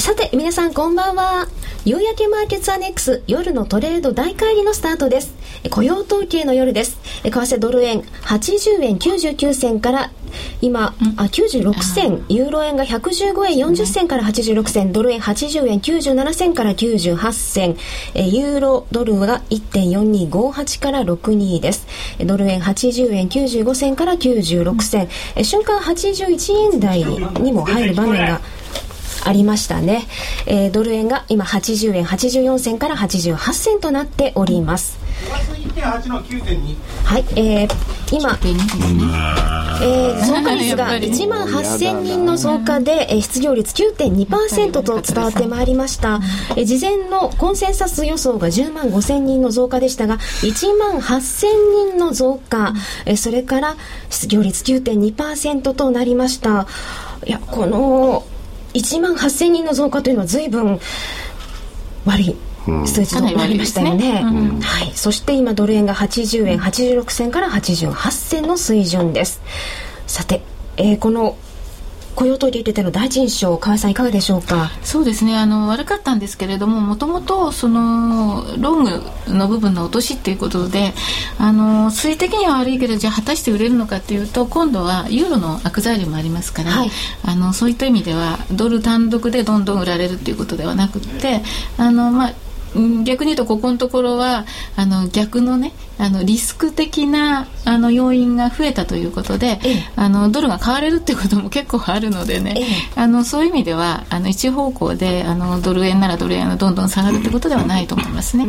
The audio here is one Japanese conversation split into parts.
さて、皆さんこんばんは。夕焼けマーケッツアネックス夜のトレード大会議のスタートです。雇用統計の夜です。為替ドル円80円99銭から今、あ、96銭、ユーロ円が115円40銭から86銭、ドル円80円97銭から98銭、えユーロドルが1.4258から62です。ドル円80円95銭から96銭、え瞬間81円台にも入る場面がありましたね、えー、ドル円が今80円84銭から88銭となっております。はい、えー、今、えー、増加率が1万8000人の増加で、えー、失業率9.2%と伝わってまいりました、えー、事前のコンセンサス予想が10万5000人の増加でしたが1万8000人の増加、えー、それから失業率9.2%となりました。いやこの1万8000人の増加というのは随分悪い数字となりましたよね、ね。うん、はい、そして今ドル円が80円86銭から88銭の水準です。さて、えー、この雇用統計ての第一印象川合さんいかがでしょうか？そうですね。あの悪かったんですけれどももともとそのロングの部分の落としっていうことであの水位的には悪いけどじゃあ果たして売れるのかっていうと今度はユーロの悪材料もありますから、はい、あのそういった意味ではドル単独でどんどん売られるっていうことではなくてあのまあ逆に言うとここのところはあの逆のねあのリスク的なあの要因が増えたということで、ええ、あのドルが買われるっていうことも結構あるのでね、え、あのそういう意味ではあの一方向であのドル円ならドル円がどんどん下がるってことではないと思いますね。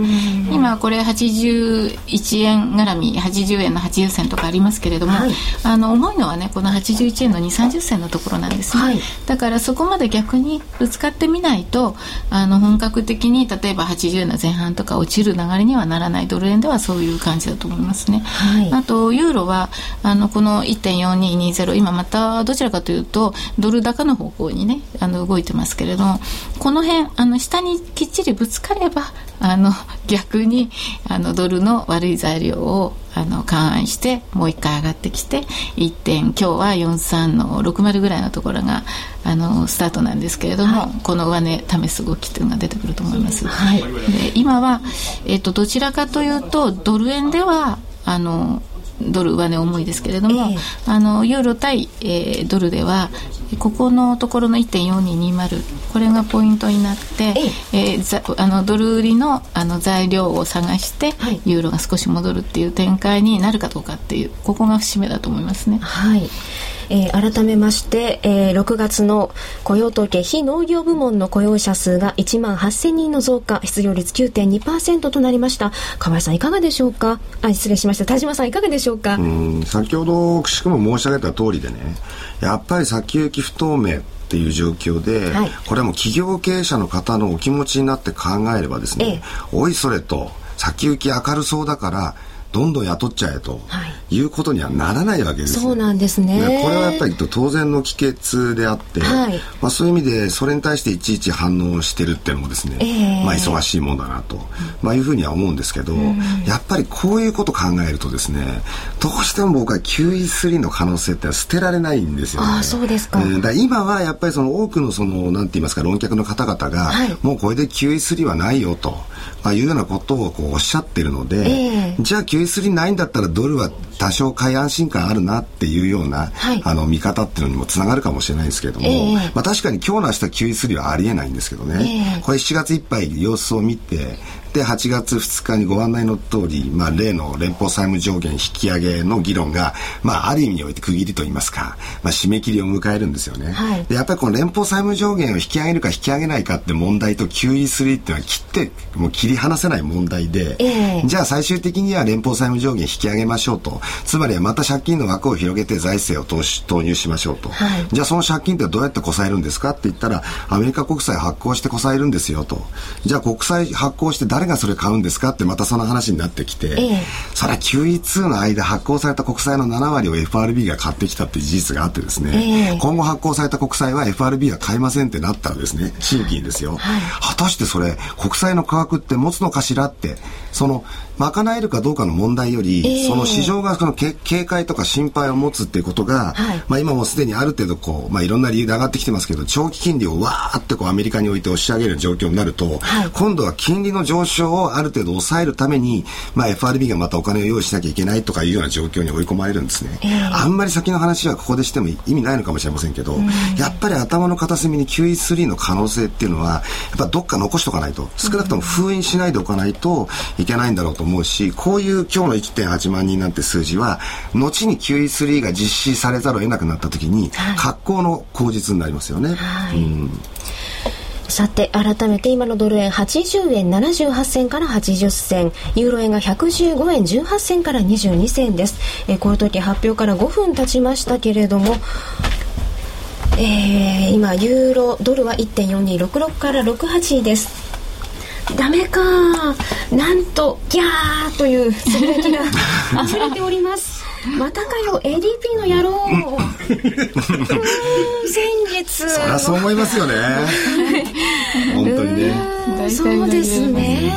今これ81円絡み80円の80銭とかありますけれども、はい、あの重いのはねこの81円の2 3 0銭のところなんですね、はい、だからそこまで逆にぶつかってみないとあの本格的に例えば80円の前半とか落ちる流れにはならない。ドル円ではそういう感じ感じだと思いますね。はい、あとユーロはあのこの1.4220今またどちらかというとドル高の方向にねあの動いてますけれどもこの辺あの下にきっちりぶつかればあの逆にあのドルの悪い材料をあの勘案してもう一回上がってきて1点今日は43の60ぐらいのところがあのスタートなんですけれども、はい、この上値試す動きっていうのが出てくると思います。はい、で今は、えっと、どちらかというとドル円ではあのドル上値重いですけれども、えー、あのユーロ対、えー、ドルではここのところの1.4220これがポイントになって、ええ。ー、あのドル売りのあの材料を探して、はい、ユーロが少し戻るっていう展開になるかどうかっていうここが節目だと思いますね。はいえー、改めまして、えー、6月の雇用統計非農業部門の雇用者数が1万8000人の増加失業率9.2%となりました。河合さんいかがでしょうか？あ失礼しました。田島さんいかがでしょうか？うん先ほどくしくも申し上げた通りでねやっぱり先行き不透明っていう状況で、はい、これはもう企業経営者の方のお気持ちになって考えればですね、ええ、おいそれと先行き明るそうだからどんどん雇っちゃえとい。うことにはならないわけですそうなんですね。これはやっぱり当然の帰結であって、はい、まあ、そういう意味でそれに対していちいち反応してるっていうのもですね、えー、まあ、忙しいもんだなと、まあ、いうふうには思うんですけど、うん、やっぱりこういうこと考えるとですねどうしても僕は QE3 の可能性って捨てられないんですよね。あそうですか,、えー、だ今はやっぱりその多くのそのなんて言いますか論客の方々が、はい、もうこれで QE3 はないよと。まあ、いうようなことをこうおっしゃってるので、えー、じゃあ QE3 ないんだったらドルは多少買い安心感あるなっていうような、はい、あの見方っていうのにもつながるかもしれないですけれども、えー、まあ、確かに今日の明日 QE3 はありえないんですけどね、えー、これ7月いっぱい様子を見てで8月2日にご案内の通り、まあ、例の連邦債務上限引き上げの議論が、まあ、ある意味において区切りといいますか、まあ、締め切りを迎えるんですよね、はい、でやっぱりこの連邦債務上限を引き上げるか引き上げないかって問題と QE3 っていうのは切ってもう切り離せない問題で、えー、じゃあ最終的には連邦債務上限引き上げましょうと。つまりはまた借金の枠を広げて財政を投資投入しましょうと、はい、じゃあその借金ってどうやってこさえるんですかって言ったらアメリカ国債発行してこさえるんですよと。じゃあ国債発行して誰がそれ買うんですかかってまたその話になってきて、ええ、それは QE2 の間発行された国債の7割を FRB が買ってきたって事実があってですね、え、今後発行された国債は FRB は買いませんってなったらですね新規にですよ、はい、果たしてそれ国債の価格って持つのかしらってその賄えるかどうかの問題より、えー、その市場がその警戒とか心配を持つっていうことが、はい、まあ今もすでにある程度こう、まあいろんな理由で上がってきてますけど、長期金利をわーってこうアメリカに置いて押し上げる状況になると、はい、今度は金利の上昇をある程度抑えるために、まあ FRB がまたお金を用意しなきゃいけないとかいうような状況に追い込まれるんですね。えー、あんまり先の話はここでしても意味ないのかもしれませんけど、やっぱり頭の片隅に QE3 の可能性っていうのは、やっぱどっか残しとかないと、少なくとも封印しないでおかないといけないんだろうと思うし、こういう今日の1.8万人なんて数字は、後に QE3 が実施されざるを得なくなった時に、格好の口実になりますよね。はい、うんさて、改めて今のドル円80円78銭から80銭、ユーロ円が115円18銭から22銭です。えこの時発表から5分経ちましたけれども、えー、今、ユーロ、ドルは1.4266から68です。ダメか。なんとギャーというつぶやきが 溢れております。またかよ ADP の野郎。先月そりゃそう思いますよね。本当にね。そうですね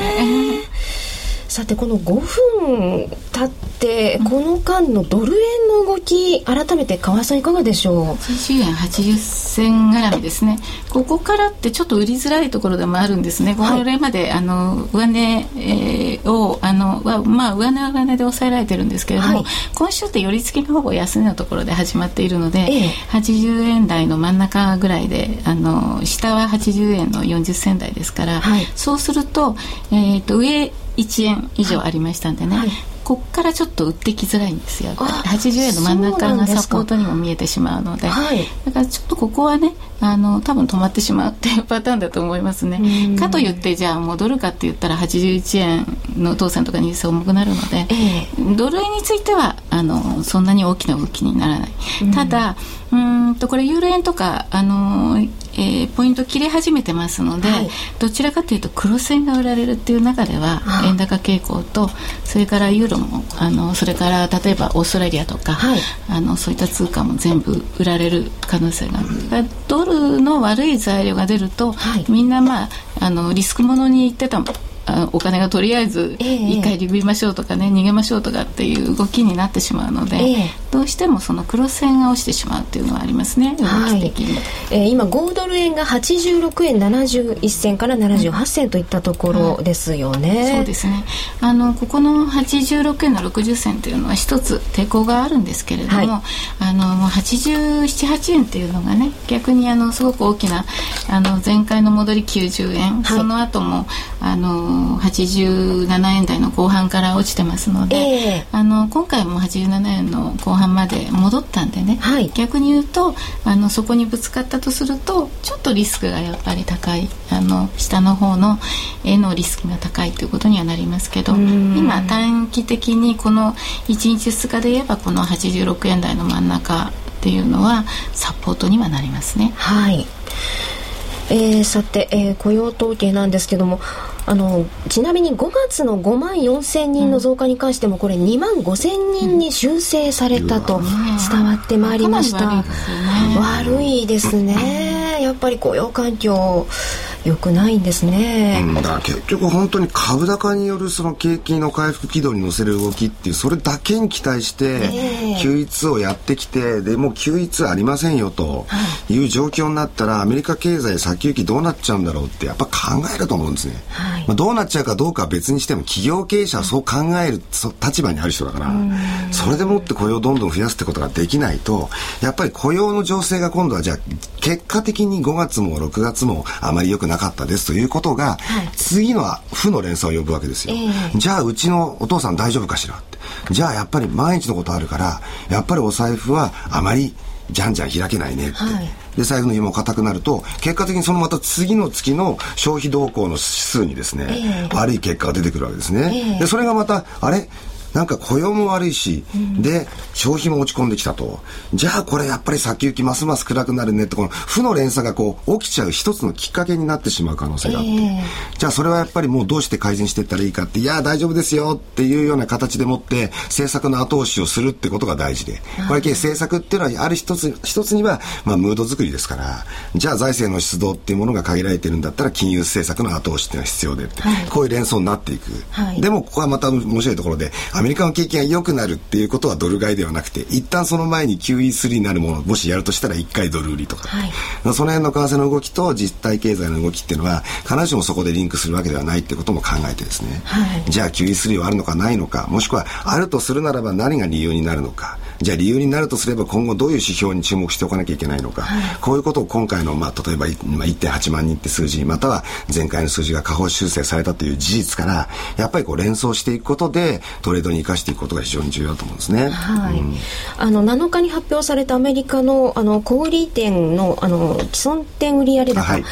さてこの5分経ってこの間のドル円の動き改めて川さんいかがでしょう？80円80銭絡みですね。ここからってちょっと売りづらいところでもあるんですね、これまであの上値、えー、をあのはまあ上値は上値で抑えられてるんですけれども、はい、今週って寄り付きのほぼ安値のところで始まっているので、ええ、80円台の真ん中ぐらいであの下は80円の40銭台ですから、はい、そうすると,、えーと上1円以上ありましたんでね、はい、こっからちょっと売ってきづらいんですよ。80円の真ん中がサポートにも見えてしまうので、はい、だからちょっとここはねあの多分止まってしまうっていうパターンだと思いますね。かといってじゃあ戻るかって言ったら81円の当選とかに重くなるので、えー、ドル円についてはあのそんなに大きな動きにならない、ただうんとこれユーロ円とかあのえー、ポイント切れ始めてますので、はい、どちらかというと黒線が売られるっていう中では円高傾向とそれからユーロもあのそれから例えばオーストラリアとか、はい、あのそういった通貨も全部売られる可能性がある。ドルの悪い材料が出ると、はい、みんなまああのリスクものに言ってたお金がとりあえず一回リブりましょうとかね、逃げましょうとかっていう動きになってしまうので、えー、どうしてもその黒線が落ちてしまうっていうのはありますね。はい、えー、今5ドル円が86円71銭から78銭といったところですよね、はい、そうですね。あのここの86円の60銭というのは一つ抵抗があるんですけれども、はい、あの878円っていうのがね逆にあのすごく大きなあの前回の戻り90円、その後もあの87円台の後半から落ちてますので、えー、あの今回も87円の後半まで戻ったんでね、はい、逆に言うとあのそこにぶつかったとするとちょっとリスクがやっぱり高いあの下の方の絵のリスクが高いということにはなりますけど今短期的にこの1日2日で言えばこの86円台の真ん中っていうのはサポートにはなりますね。はい。えー、さて、えー、雇用統計なんですけどもあのちなみに5月の5万4千人の増加に関してもこれ2万5千人に修正されたと伝わってまいりました、悪いですね。やっぱり雇用環境良くないんですね、うん、だ結局本当に株高によるその景気の回復軌道に乗せる動きっていうそれだけに期待して、9をやってきてでもう9ありませんよとい。う状況になったらアメリカ経済先行きどうなっちゃうんだろうってやっぱ考えると思うんですね、はい、まあ、どうなっちゃうかどうかは別にしても企業経営者はそう考える立場にある人だからそれでもって雇用をどんどん増やすってことができないとやっぱり雇用の情勢が今度はじゃあ結果的に5月も6月もあまり良くなかったですということが、はい、次の負の連鎖を呼ぶわけですよ、えー、じゃあうちのお父さん大丈夫かしらって。じゃあやっぱり毎日のことあるからやっぱりお財布はあまりじゃんじゃん開けないねって、はい、で財布の紐も硬くなると結果的にそのまた次の月の消費動向の指数にですね、えー、悪い結果が出てくるわけですね、えー、でそれがまたあれ？なんか雇用も悪いし、うん、で、消費も落ち込んできたと。じゃあこれやっぱり先行きますます暗くなるねって、この負の連鎖がこう起きちゃう一つのきっかけになってしまう可能性があって、えー、じゃあそれはやっぱりもうどうして改善していったらいいかって、いや、大丈夫ですよっていうような形でもって政策の後押しをするってことが大事で、これ政策っていうのはある一つ、一つには、まあ、ムード作りですから、じゃあ財政の出動っていうものが限られてるんだったら金融政策の後押しっていうのは必要で、はい、こういう連想になっていく、はい、でもここはまた面白いところでアメリカの景気が良くなるっていうことはドル買いではなくて一旦その前に QE3 になるものをもしやるとしたら1回ドル売りとか、はい、その辺の為替の動きと実体経済の動きっていうのは必ずしもそこでリンクするわけではないってことも考えてですね、じゃあ QE3 はあるのかないのかもしくはあるとするならば何が理由になるのかじゃあ理由になるとすれば今後どういう指標に注目しておかなきゃいけないのか、はい、こういうことを今回の、まあ、例えば1.8万人って数字または前回の数字が下方修正されたという事実からやっぱりこう連想していくことでトレードに生かしていくことが非常に重要だと思うんですね。はい、うん、あの7日に発表されたアメリカのあの小売店のあの既存店売上高、はい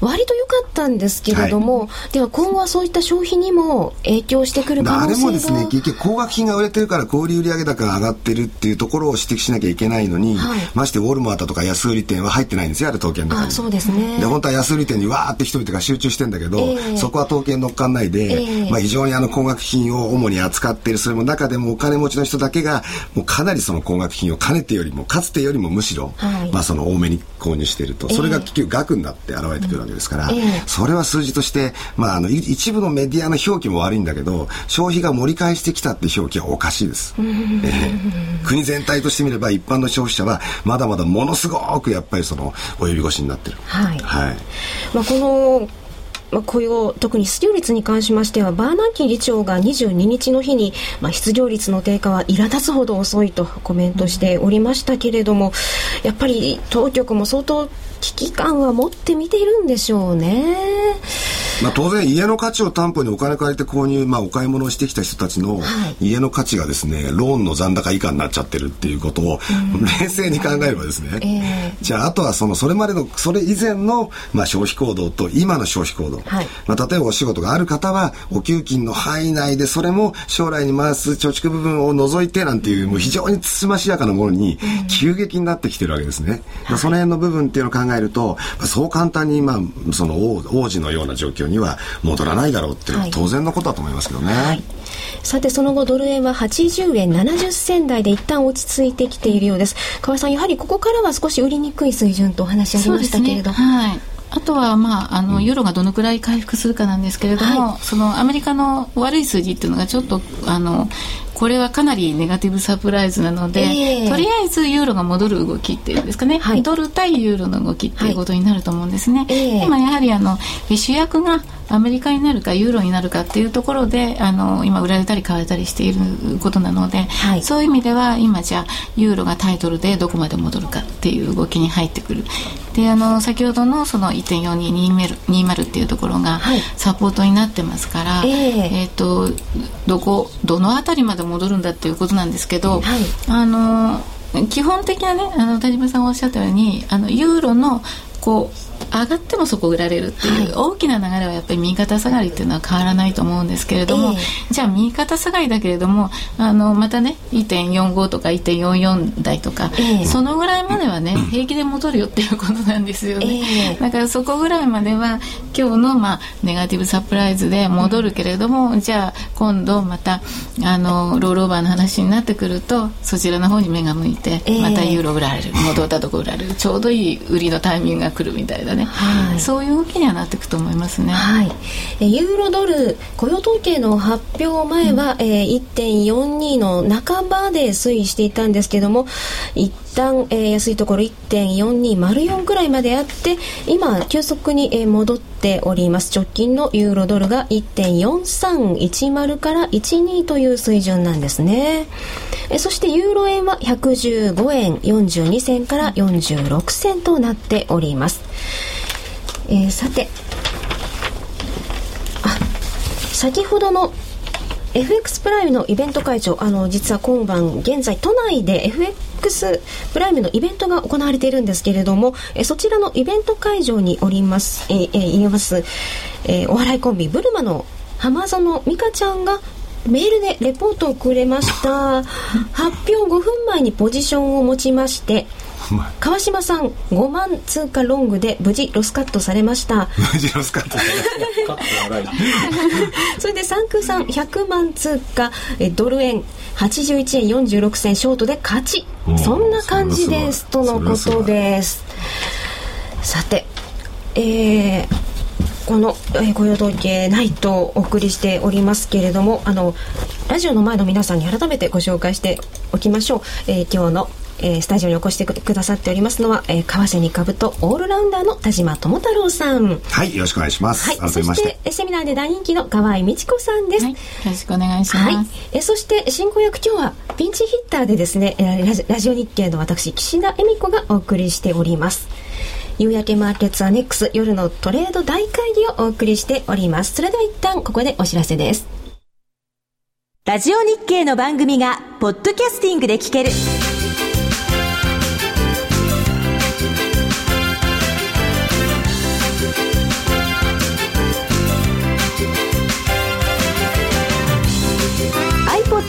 割と良かったんですけれども、はい、では今後はそういった消費にも影響してくる可能性が。あれもですね結局高額品が売れてるから小売売上高が上がってるっていうところを指摘しなきゃいけないのに、はい、ましてウォルマートとか安売り店は入ってないんですよあれ統計の中にそうですね。で本当は安売り店にわーって人々が集中してんだけど、えー、そこは統計に乗っかんないで、えー、まあ、非常にあの高額品を主に扱っているそれも中でもお金持ちの人だけがもうかなりその高額品をかねてよりもかつてよりもむしろ、はい、まあ、その多めに購入していると、それが結局額になって現れてくるわけですから、えー、それは数字として、まあ、あの一部のメディアの表記も悪いんだけど消費が盛り返してきたって表記はおかしいです、えー、国全体としてみれば一般の消費者はまだまだものすごくやっぱりその及び腰になってる。はい、はい、まあ、このまあ、雇用特に失業率に関しましてはバーナンキー議長が22日の日に、まあ、失業率の低下は苛立つほど遅いとコメントしておりましたけれどもやっぱり当局も相当危機感は持って見ているんでしょうね。まあ、当然家の価値を担保にお金借りて購入、まあ、お買い物をしてきた人たちの家の価値がですね、ローンの残高以下になっちゃってるっていうことを、冷静に考えればですね、えー、じゃああとはそのそれまでのそれ以前の、まあ、消費行動と今の消費行動、はい、まあ、例えばお仕事がある方はお給金の範囲内でそれも将来に回す貯蓄部分を除いてなんていうもう非常につつましやかなものに急激になってきてるわけですね。うん、その辺の部分っていうのを考えると、まあ、そう簡単に、まあ、その王王子のような状況には戻らないだろうっていうのは当然のことだと思いますけどね。はい、さてその後ドル円は80円70銭台で一旦落ち着いてきているようです。河合さんやはりここからは少し売りにくい水準とお話ありましたけれど。はいあとは、まあ、あのユーロがどのくらい回復するかなんですけれども、はい、そのアメリカの悪い数字っていうのがちょっとあのこれはかなりネガティブサプライズなので、えー、とりあえずユーロが戻る動きっていうんですかね、はい、ドル対ユーロの動きっていうことになると思うんですね。はい、今やはりあの主役がアメリカになるかユーロになるかっていうところであの今売られたり買われたりしていることなので、はい、そういう意味では今じゃあユーロがタイトルでどこまで戻るかっていう動きに入ってくる。であの先ほどのその1.4220っていうところがサポートになってますから、はい、えー、とどこどの辺りまで戻るんだっていうことなんですけど、はい、あの基本的なねあの田島さんがおっしゃったようにあのユーロのこう上がってもそこ売られるっていう大きな流れはやっぱり右肩下がりっていうのは変わらないと思うんですけれども、えー、じゃあ右肩下がりだけれどもあのまたね1.45とか1.44台とか、えー、そのぐらいまではね 平気で戻るよっていうことなんですよね、えー、だからそこぐらいまでは今日のまあネガティブサプライズで戻るけれども、うん、じゃあ今度またあのロールオーバーの話になってくるとそちらの方に目が向いてまたユーロ売られる戻ったとこ売られるちょうどいい売りのタイミングが来るみたいなねはい、そういう動きにはなっていくと思いますね、はい、えユーロドル雇用統計の発表前は、うん、えー、1.42の半ばで推移していたんですけども一旦、えー、安いところ1.4204ぐらいまであって今急速に、えー、戻っております。直近のユーロドルが1.4310から12という水準なんですね。えそしてユーロ円は115円42銭から46銭となっておりますえー、さて。先ほどの FX プライムのイベント会場あの実は今晩現在都内で FX プライムのイベントが行われているんですけれどもえそちらのイベント会場におります。ええいます、え、お笑いコンビブルマの浜園美香ちゃんがメールでレポートをくれました。発表5分前にポジションを持ちまして川島さん5万通貨ロングで無事ロスカットされました。無事ロスカット それで三空さん100万通貨ドル円81円46銭ショートで勝ち。そんな感じですとのことです。さてえーこの、えー、雇用統計ないとお送りしておりますけれどもあのラジオの前の皆さんに改めてご紹介しておきましょう、えー、今日のえー、スタジオにお越してくださっておりますのは、えー、川瀬株とオールラウンダーの田島智太郎さん。はいよろしくお願いします、はい、そしてセミナーで大人気の河合美智子さんです、はい、よろしくお願いします、はい、えそして進行役今日はピンチヒッターでですねラジラジオ日経の私岸田恵美子がお送りしております。夕焼けマーケッツアネックス夜のトレード大会議をお送りしております。それでは一旦ここでお知らせです。ラジオ日経の番組がポッドキャスティングで聞ける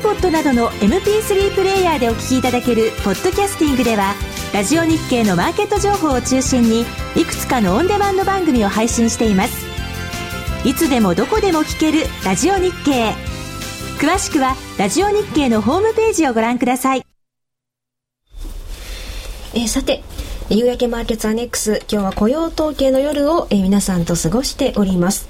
iPod などの MP3 プレイヤーでお聞きいただけるポッドキャスティングではラジオ日経のマーケット情報を中心にいくつかのオンデマンド番組を配信しています。いつでもどこでも聞けるラジオ日経。詳しくはラジオ日経のホームページをご覧ください。えー、さて夕焼けマーケットアネックス。今日は雇用統計の夜を、えー、皆さんと過ごしております。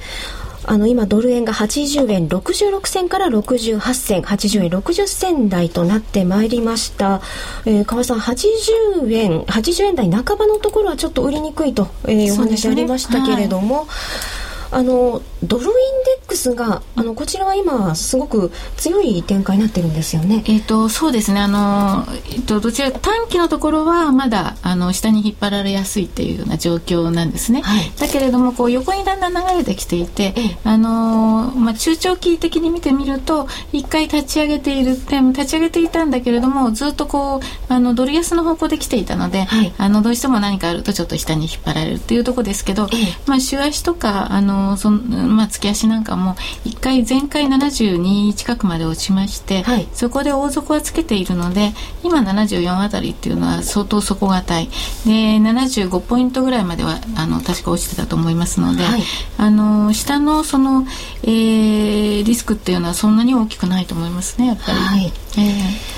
あの今ドル円が80円66銭から68銭80円60銭台となってまいりました、えー、川さん80円80円台半ばのところはちょっと売りにくいと、えー、お話ありましたけれども、あのドルインデックスがあのこちらは今すごく強い展開になってるんですよね。えっ、ー、とそうですね。あのえっ、ー、とどちら短期のところはまだあの下に引っ張られやすいっていうような状況なんですね。はい、だけれどもこう横にだんだん流れてきていて、あのまあ中長期的に見てみると一回立ち上げているでも立ち上げていたんだけれどもずっとこうあのドル安の方向で来ていたので、はい、あのどうしても何かあるとちょっと下に引っ張られるっていうところですけど、まあ週足とかあのそのまあ、月足なんかも1回前回72近くまで落ちまして、はい、そこで大底はつけているので今74あたりっていうのは相当底堅い。で75ポイントぐらいまではあの確か落ちてたと思いますので、はい、あの下のその、えー、リスクっていうのはそんなに大きくないと思いますねやっぱり。はい、え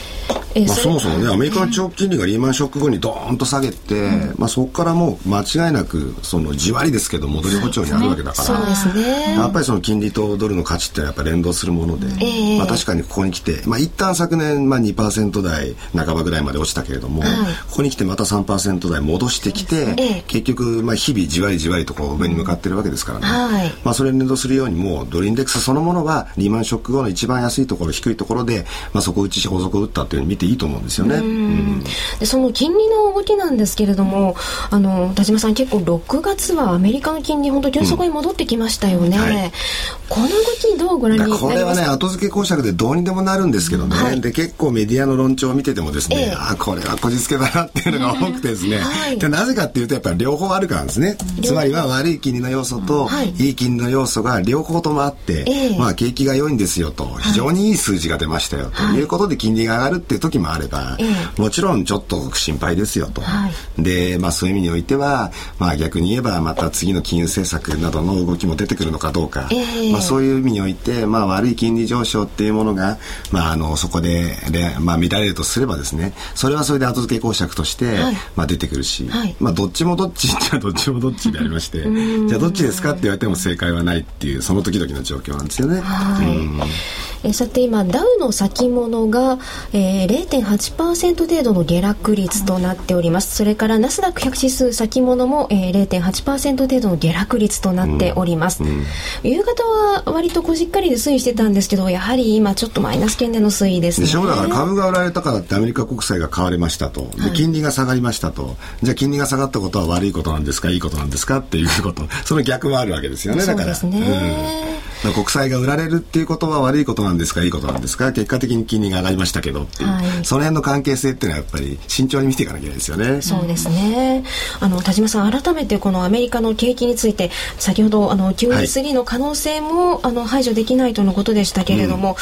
ー まあ、そもそもねアメリカの長期金利がリーマンショック後にドーンと下げて、うん、まあ、そこからもう間違いなくそのじわりですけど戻り歩調にあるわけだからそうですね。やっぱりその金利とドルの価値ってやっぱり連動するもので、えー、まあ、確かにここに来て、まあ、一旦昨年、まあ、2%台半ばぐらいまで落ちたけれども、はい、ここに来てまた3%台戻してきて、えー、結局、まあ、日々じわりじわりとこう上に向かってるわけですからね、はい、まあ、それに連動するようにもうドルインデックスそのものはリーマンショック後の一番安いところ低いところで、まあ、そこ打ち法則を打ったというに見ていいと思うんですよね。でその金利の動きなんですけれどもあの田島さん結構6月はアメリカの金利本当急速に戻ってきましたよね、うんはい、この動きどうご覧になりますか？これはね後付け公爵でどうにでもなるんですけどね、はい、で結構メディアの論調を見ててもですね、えー、あこれはこじつけだなっていうのが多くてですね、はい、でなぜかっていうとやっぱり両方あるからですね。つまりは悪い金利の要素と、い、い金利の要素が両方ともあって、えー、まあ景気が良いんですよと非常にいい数字が出ましたよということで金利が上がるっていう時もあれば、もちろんちょっと心配ですよと、はい、で、まあ、そういう意味においては、まあ、逆に言えばまた次の金融政策などの動きも出てくるのかどうか、えー、まあ、そういう意味において、まあ、悪い金利上昇っていうものが、まあ、あのそこでで、まあ、見られるとすればですねそれはそれで後付け公爵として、はい、まあ、出てくるし、はい、まあ、どっちもどっちじゃどっちもどっちでありましてじゃあどっちですかって言われても正解はないっていうその時々の状況なんですよね。はい、えさて今ダウの先物が、ええー、0.8%程度の下落率となっております。それからナスダック100指数先物も、えー、0.8%程度の下落率となっております。うんうん、夕方は割とこじっかりで推移してたんですけど、やはり今ちょっとマイナス圏での推移ですね。でしょだから株が売られたからってアメリカ国債が買われましたと。で、金利が下がりましたと。じゃあ金利が下がったことは悪いことなんですか？いいことなんですか？っていうこと。その逆もあるわけですよね。だから。そうですね。うん国債が売られるっていうことは悪いことなんですか？いいことなんですか？結果的に金利が上がりましたけどっていう、はい、その辺の関係性っていうのはやっぱり慎重に見ていかなきゃいけないですよね。そうですね。あの田島さん改めてこのアメリカの景気について先ほどあの QE3 の可能性も、はい、あの排除できないとのことでしたけれども、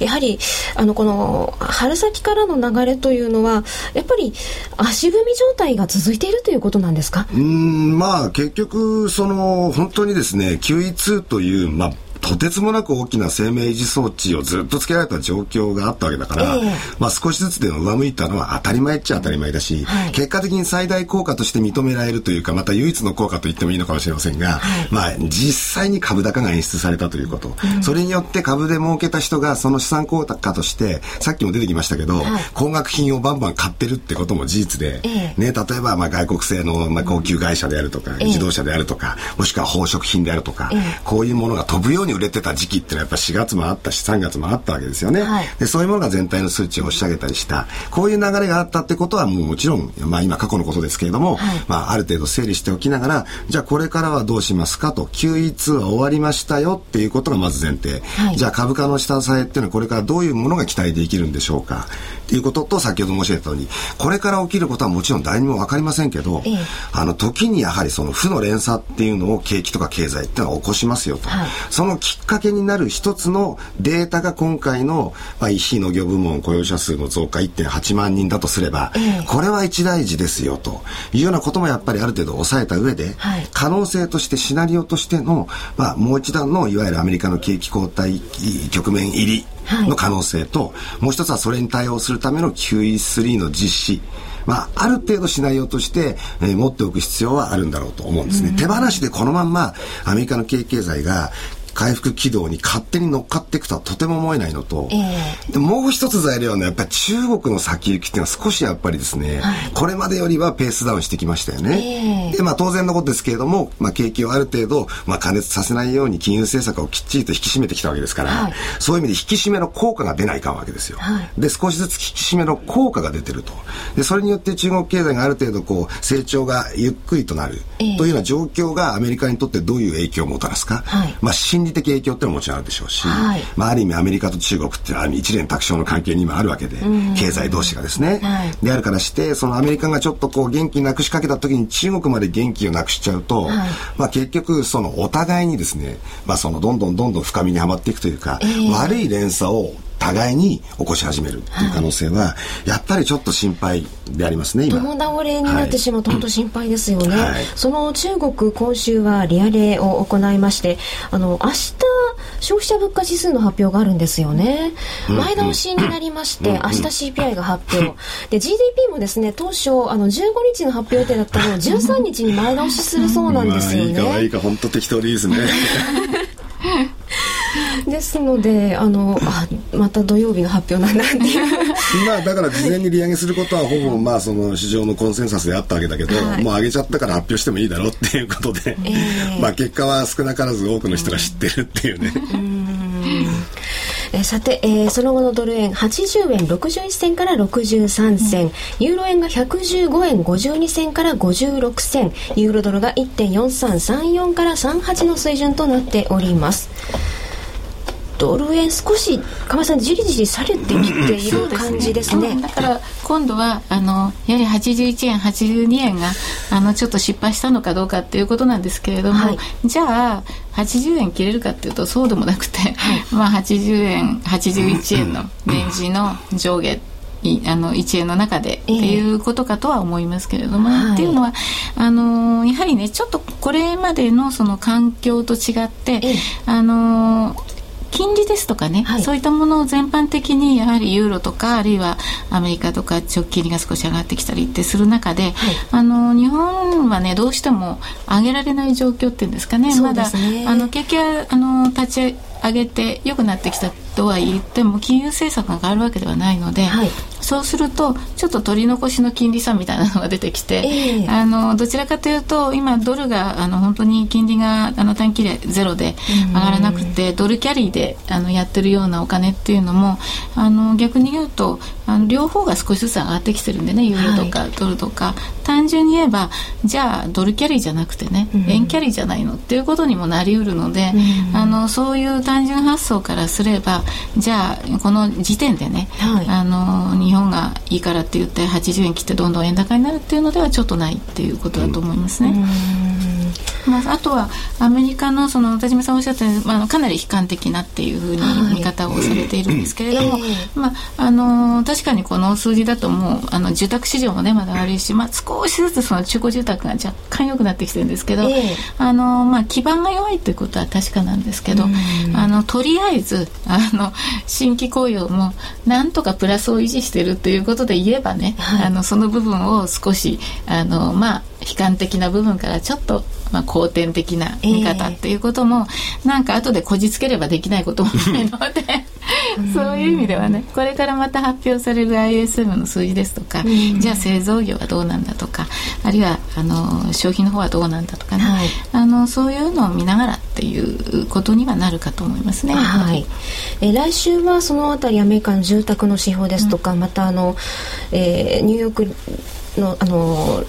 うん、やはりあのこの春先からの流れというのはやっぱり足踏み状態が続いているということなんですか？うんまあ結局その本当にですね QE2 というまあとてつもなく大きな生命維持装置をずっとつけられた状況があったわけだから、えー、まあ少しずつでも上向いたのは当たり前っちゃ当たり前だし、はい、結果的に最大効果として認められるというか、また唯一の効果と言ってもいいのかもしれませんが、はい、まあ実際に株高が演出されたということ、うん、それによって株で儲けた人がその資産効果として、さっきも出てきましたけど、はい、高額品をバンバン買ってるってことも事実で、えー、ね、例えばまあ外国製のまあ高級会社であるとか、自動車であるとか、もしくは宝飾品であるとか、こういうものが飛ぶように売れてた時期っていうのはやっぱ4月もあったし3月もあったわけですよね、はい、でそういうものが全体の数値を押し上げたりした。こういう流れがあったってことはもうもちろん、まあ、今過去のことですけれども、はい、まあ、ある程度整理しておきながらじゃあこれからはどうしますかと。QE2 は終わりましたよっていうことがまず前提、はい、じゃあ株価の下支えっていうのはこれからどういうものが期待できるんでしょうか。っていうことと先ほど申し上げたようにこれから起きることはもちろん誰にも分かりませんけど、ええ、あの時にやはりその負の連鎖っていうのを景気とか経済っていうのは起こしますよと、そのきっかけになる一つのデータが今回の、まあ、非農業部門雇用者数の増加1.8万人だとすれば、えこれは一大事ですよというようなこともやっぱりある程度抑えた上で、はい、可能性としてシナリオとしての、まあ、もう一段のいわゆるアメリカの景気後退局面入りの可能性と、はい、もう一つはそれに対応するための QE3 の実施。まあ、ある程度シナリオとして、えー、持っておく必要はあるんだろうと思うんですね。手放しでこのまんまアメリカの経営経済が回復軌道に勝手に乗っかっていくとはとても思えないのと、えー、でもう一つ材料はね、やっぱり中国の先行きっていうのは少しやっぱりですね、はい、これまでよりはペースダウンしてきましたよね。えー、で、まあ当然のことですけれども、まあ景気をある程度、まあ加熱させないように金融政策をきっちりと引き締めてきたわけですから、はい、そういう意味で引き締めの効果が出ないかんわけですよ。はい、で、少しずつ引き締めの効果が出てると。で、それによって中国経済がある程度こう成長がゆっくりとなるというような状況がアメリカにとってどういう影響をもたらすか、まあ心理的影響っていうのもちろんあるでしょうし、はい、まあ、ある意味アメリカと中国ってある意味一連卓上の関係に今あるわけで、経済同士がですね、はい、であるからしてそのアメリカがちょっとこう元気なくしかけた時に中国まで元気をなくしちゃうと、はい、まあ、結局そのお互いにですね、まあ、そのどんどんどんどん深みにはまっていくというか、えー、悪い連鎖を互いに起こし始めるっていう可能性は、はい、やっぱりちょっと心配でありますね今。共倒れになってしまうと本当心配ですよね、はい、その中国今週はリアレを行いましてあの明日消費者物価指数の発表があるんですよね、うん、前倒しになりまして、うん、明日 CPI が発表、で GDP もですね当初あの15日の発表予定だったのを 13日に前倒しするそうなんですよね、まあ、いいかいいか本当適当でいいですね ですのであのあまた土曜日の発表なんだっていう。まあだから事前に利上げすることはほぼまあその市場のコンセンサスであったわけだけど、はい、もう上げちゃったから発表してもいいだろうっていうことで、えー、まあ結果は少なからず多くの人が知ってるっていうね。えさて、えー、その後のドル円80円61銭から63銭、うん、ユーロ円が115円52銭から56銭。ユーロドルが1.4334から38の水準となっておりますドル円少し鎌さんじりじりされてきている感じですね、だから今度はあのやはり81円82円があのちょっと失敗したのかどうかっていうことなんですけれども、はい、じゃあ80円切れるかっていうとそうでもなくて、はい、まあ80円81円のレンジの上下あの1円の中でっていうことかとは思いますけれども、えー、っていうのはあのやはりねちょっとこれまでのその環境と違って、えー、あの金利ですとかね、はい、そういったものを全般的にやはりユーロとかあるいはアメリカとか直近利が少し上がってきたりってする中で、はい、あの日本はねどうしても上げられない状況っていうんですかね、ね、まだあの景気はあの立ち上げて良くなってきたとは言っても金融政策が変わるわけではないので、はい、そうするとちょっと取り残しの金利差みたいなのが出てきて、えー、あのどちらかというと今ドルがあの本当に金利があの短期でゼロで上がらなくてドルキャリーであのやってるようなお金っていうのもあの逆に言うとあの両方が少しずつ上がってきてるんでねユーロとかドルとか、はい、単純に言えばじゃあドルキャリーじゃなくてね、円キャリーじゃないのっていうことにもなりうるので、あのそういう単純発想からすればじゃあこの時点でね、はい、あの日本がいいからって言って80円切ってどんどん円高になるっていうのではちょっとないっていうことだと思いますね。まあ、あとはアメリカのその田島さんおっしゃったように、まあ、かなり悲観的なっていうふうに見方をされているんですけれども、はい、まあ、あの確かにこの数字だともうあの住宅市場もねまだ悪いし、まあ、少しずつその中古住宅が若干良くなってきてるんですけど、あのまあ、基盤が弱いということは確かなんですけど、あのとりあえずあの新規雇用もなんとかプラスを維持してるということで言えばね、はい、あのその部分を少しあの、まあ、悲観的な部分からちょっと、まあ、後天的な見方っていうことも、えー、なんか後でこじつければできないこともないのでそういう意味ではねこれからまた発表される ISM の数字ですとか、じゃあ製造業はどうなんだとかあるいはあの消費の方はどうなんだとかね、はい、あのそういうのを見ながらっていうことにはなるかと思いますね。はい、え来週はそのあたりアメリカの住宅の指標ですとか、うん、またあの、えー、ニューヨークのあの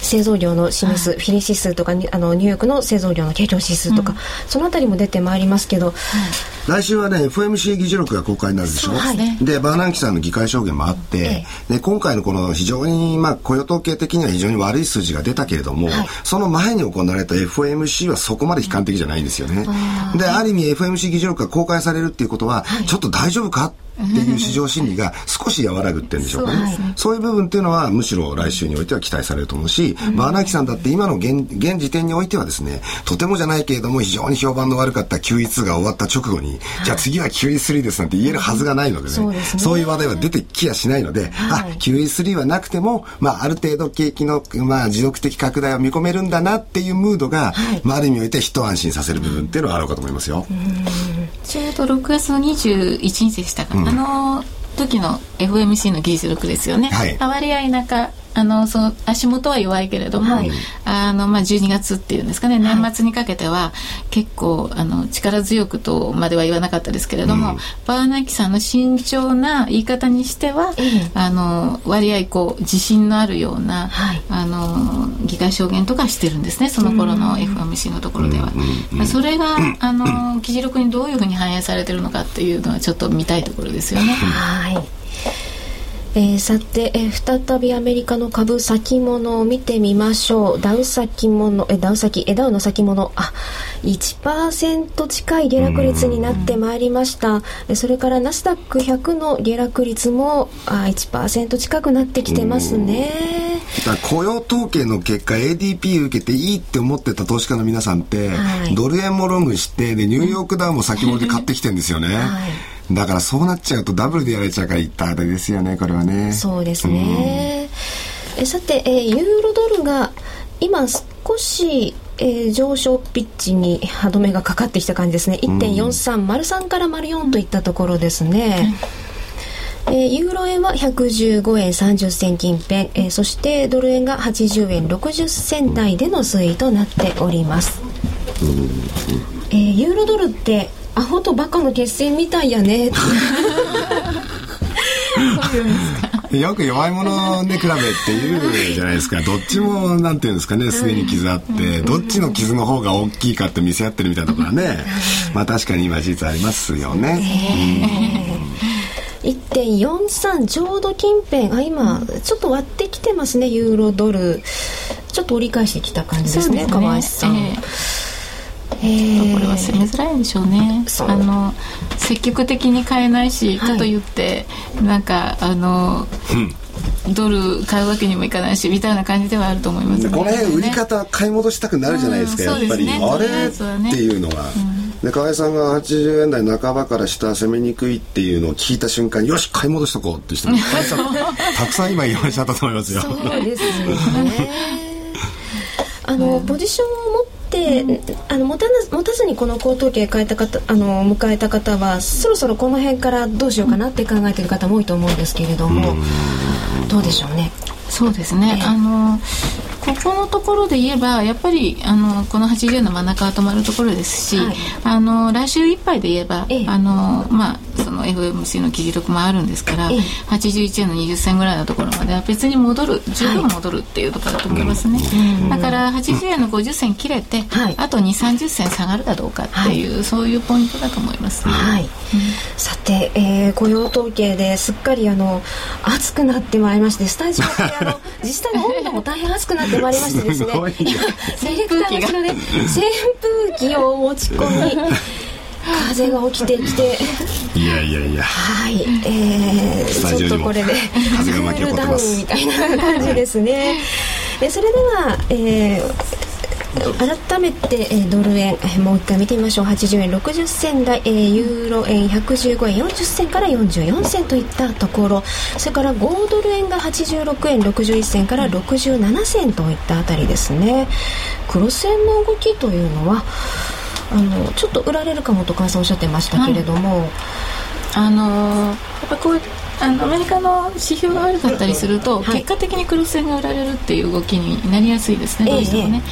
製造業の示すフィリ指数とかあのニューヨークの製造業の景況指数とか、うん、そのあたりも出てまいりますけど、はい、来週はね FMC 議事録が公開になるでしょ、はい、でバーナンキさんの議会証言もあって、ええ、で今回のこの非常に、まあ、雇用統計的には非常に悪い数字が出たけれども、はい、その前に行われた FMC はそこまで悲観的じゃないんですよね、うん、である意味 FMC 議事録が公開されるっていうことは、ちょっと大丈夫かってっていう市場心理が少し和らぐってんでしょうかね。そういう部分っていうのはむしろ来週においては期待されると思うし、うん、バーナーキさんだって今の現現時点においてはですね、とてもじゃないけれども非常に評判の悪かった QE2 が終わった直後に、はい、じゃあ次は QE3 ですなんて言えるはずがないのでね、そう、ね、そういう話題は出てきやしないので、はい、あ、QE3 はなくても、まあある程度景気の、まあ持続的拡大を見込めるんだなっていうムードが、はい、まあある意味において一安心させる部分っていうのはあるかと思いますよ。ちょうど6月の21日でしたか、うん、あの時の FMC の技術力ですよね、はい、割合中あのその足元は弱いけれども、はい、あのまあ、12月っていうんですかね年末にかけては結構あの力強くとまでは言わなかったですけれども、うん、バーナキさんの慎重な言い方にしては、あの割合こう自信のあるような、はい、あの議会証言とかしてるんですねその頃の FMC のところでは。うん、それがあの 議事録にどういうふうに反映されてるのかっていうのはちょっと見たいところですよね。はいえー、さて、えー、再びアメリカの株先物を見てみましょう。ダウ先物えダウ先えダウの先物。あ1%近い下落率になってまいりました。それからナスダック100の下落率もあ1%近くなってきてますね。雇用統計の結果 ADP 受けていいって思ってた投資家の皆さんって、はい、ドル円もロングしてでニューヨークダウも先物で買ってきてるんですよね、はいだからそうなっちゃうとダブルでやれちゃうから言ったあれですよねこれはね。そうですね、うん、えさて、えユーロドルが今少しえー、上昇ピッチに歯止めがかかってきた感じですね。1.43、うん、丸3から丸4といったところですね、うん、えー、ユーロ円は115円30銭近辺、えー、そしてドル円が80円60銭台での推移となっております、うん、えー、ユーロドルってアホとバカの決戦みたいやね。よく弱い者で比べって言うじゃないですか。どっちもなんていうんですかね。すでに傷あってどっちの傷の方が大きいかって見せ合ってるみたいなところはねまあ確かに今事実ありますよね。えー、1.43ちょうど近辺。あ今ちょっと割ってきてますねユーロドル。ちょっと折り返してきた感じですね河合さん。えーこれは攻めづらいんでしょうね。あの積極的に買えないし、はい、と言ってなんかあの、うん、ドル買うわけにもいかないしみたいな感じではあると思います、ね、この辺売り方買い戻したくなるじゃないですか、うん、やっぱり、ね、あれ、っていうのは、うん。で河合さんが80円台半ばから下攻めにくいっていうのを聞いた瞬間よし買い戻しとこうって人も たくさん今言われちゃったと思いますよ。そうですよね。あの、ポジションを持って、うん、あの持た持たずにこの高等系変えた方あの迎えた方はそろそろこの辺からどうしようかなって考えてる方も多いと思うんですけれども、うん、どうでしょうね。そうですね、えー、あのここのところで言えばやっぱりあのこの80円の真ん中は止まるところですし、はい、あの来週いっぱいで言えば、ええ、あのまあその FMC の議事録もあるんですから、ええ、81円の20銭ぐらいのところまでは別に戻る十分戻るっていうところだと思いますね、はい、だから80円の50銭切れて、はい、あと2 3 0銭下がるかどうかっていう、はい、そういうポイントだと思います、はい、うん、さて、えー、雇用統計ですっかりあの暑くなってまいりましてスタジオであの 実際の温度も大変暑くなってまいりましてですね。セレクターの後ろで扇風機を持ち込み風が起きてきて。いやいやいや。はい。えー、ちょっとこれで風が巻き起こってます。みたいな感じですね。でそれでは、えー改めて、えー、ドル円、えー、もう一回見てみましょう。80円60銭台、えー、ユーロ円115円40銭から44銭といったところ。それから5ドル円が86円61銭から67銭といったあたりですね。黒線の動きというのはあのちょっと売られるかもと川さんおっしゃってましたけれども、はい、あのやっぱこうあのアメリカの指標が悪かったりすると、結果的にクロス円が売られるっていう動きになりやすいですねどうしてもね、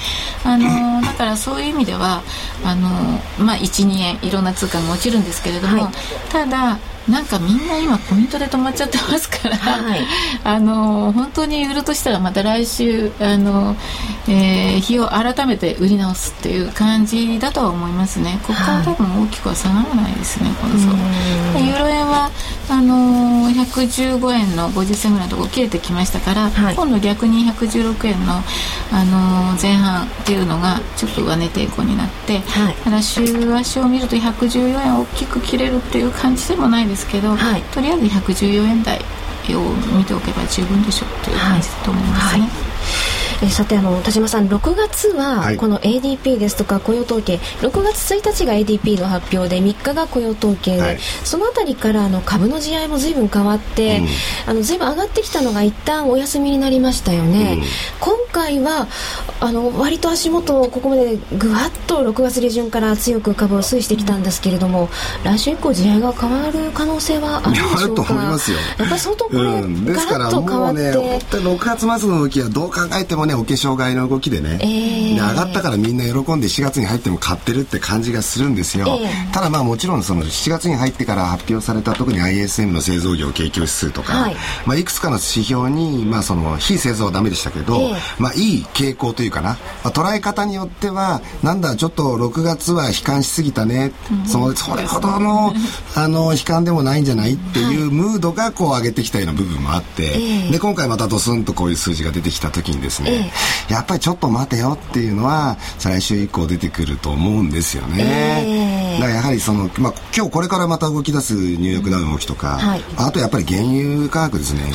あのだからそういう意味ではあの、まあ、12円いろんな通貨が落ちるんですけれども、はい、ただなんかみんな今ポイントで止まっちゃってますから、はい、あの本当に売るとしたらまた来週あの、えー、日を改めて売り直すっていう感じだとは思いますね。ここから多分大きくは下がらないですね、この相ユーロ円はあの115円の50銭ぐらいのところ切れてきましたから、はい、今度逆に116円のあの前半っていうのがちょっと上値抵抗になって、はい、ただ週足を見ると114円大きく切れるっていう感じでもないですですけど、はい、とりあえず114円台を見ておけば十分でしょうという感じだと思いますね。はいえさてあの田島さん6月はこの ADP ですとか雇用統計、はい、6月1日が ADP の発表で3日が雇用統計で、はい、その辺りからあの株の試合も随分変わって、うん、あの随分上がってきたのが一旦お休みになりましたよね、うん、今回はあの割と足元ここまでぐわっと6月下旬から強く株を推移してきたんですけれども、うん、来週以降試合が変わる可能性はあるでしょうか？やっぱり相当これ、うん、ですからもうね6月末の動きはどう考えてもねお化粧買いの動きでね、えー、上がったからみんな喜んで4月に入っても買ってるって感じがするんですよ、えー、ただまあもちろんその7月に入ってから発表された特に ISM の製造業景況指数とか、はい、まあ、いくつかの指標に、まあ、その非製造はダメでしたけど、えー、まあ、いい傾向というかな、まあ、捉え方によってはなんだちょっと6月は悲観しすぎたね、うん、そのそれほどのあの悲観でもないんじゃないっていうムードがこう上げてきたような部分もあって、で今回またドスンとこういう数字が出てきた時にですね、やっぱりちょっと待てよっていうのは来週以降出てくると思うんですよね、えー、だからやはりその、まあ、今日これからまた動き出すニューヨークダウの動きとか、はい、あとやっぱり原油価格ですね。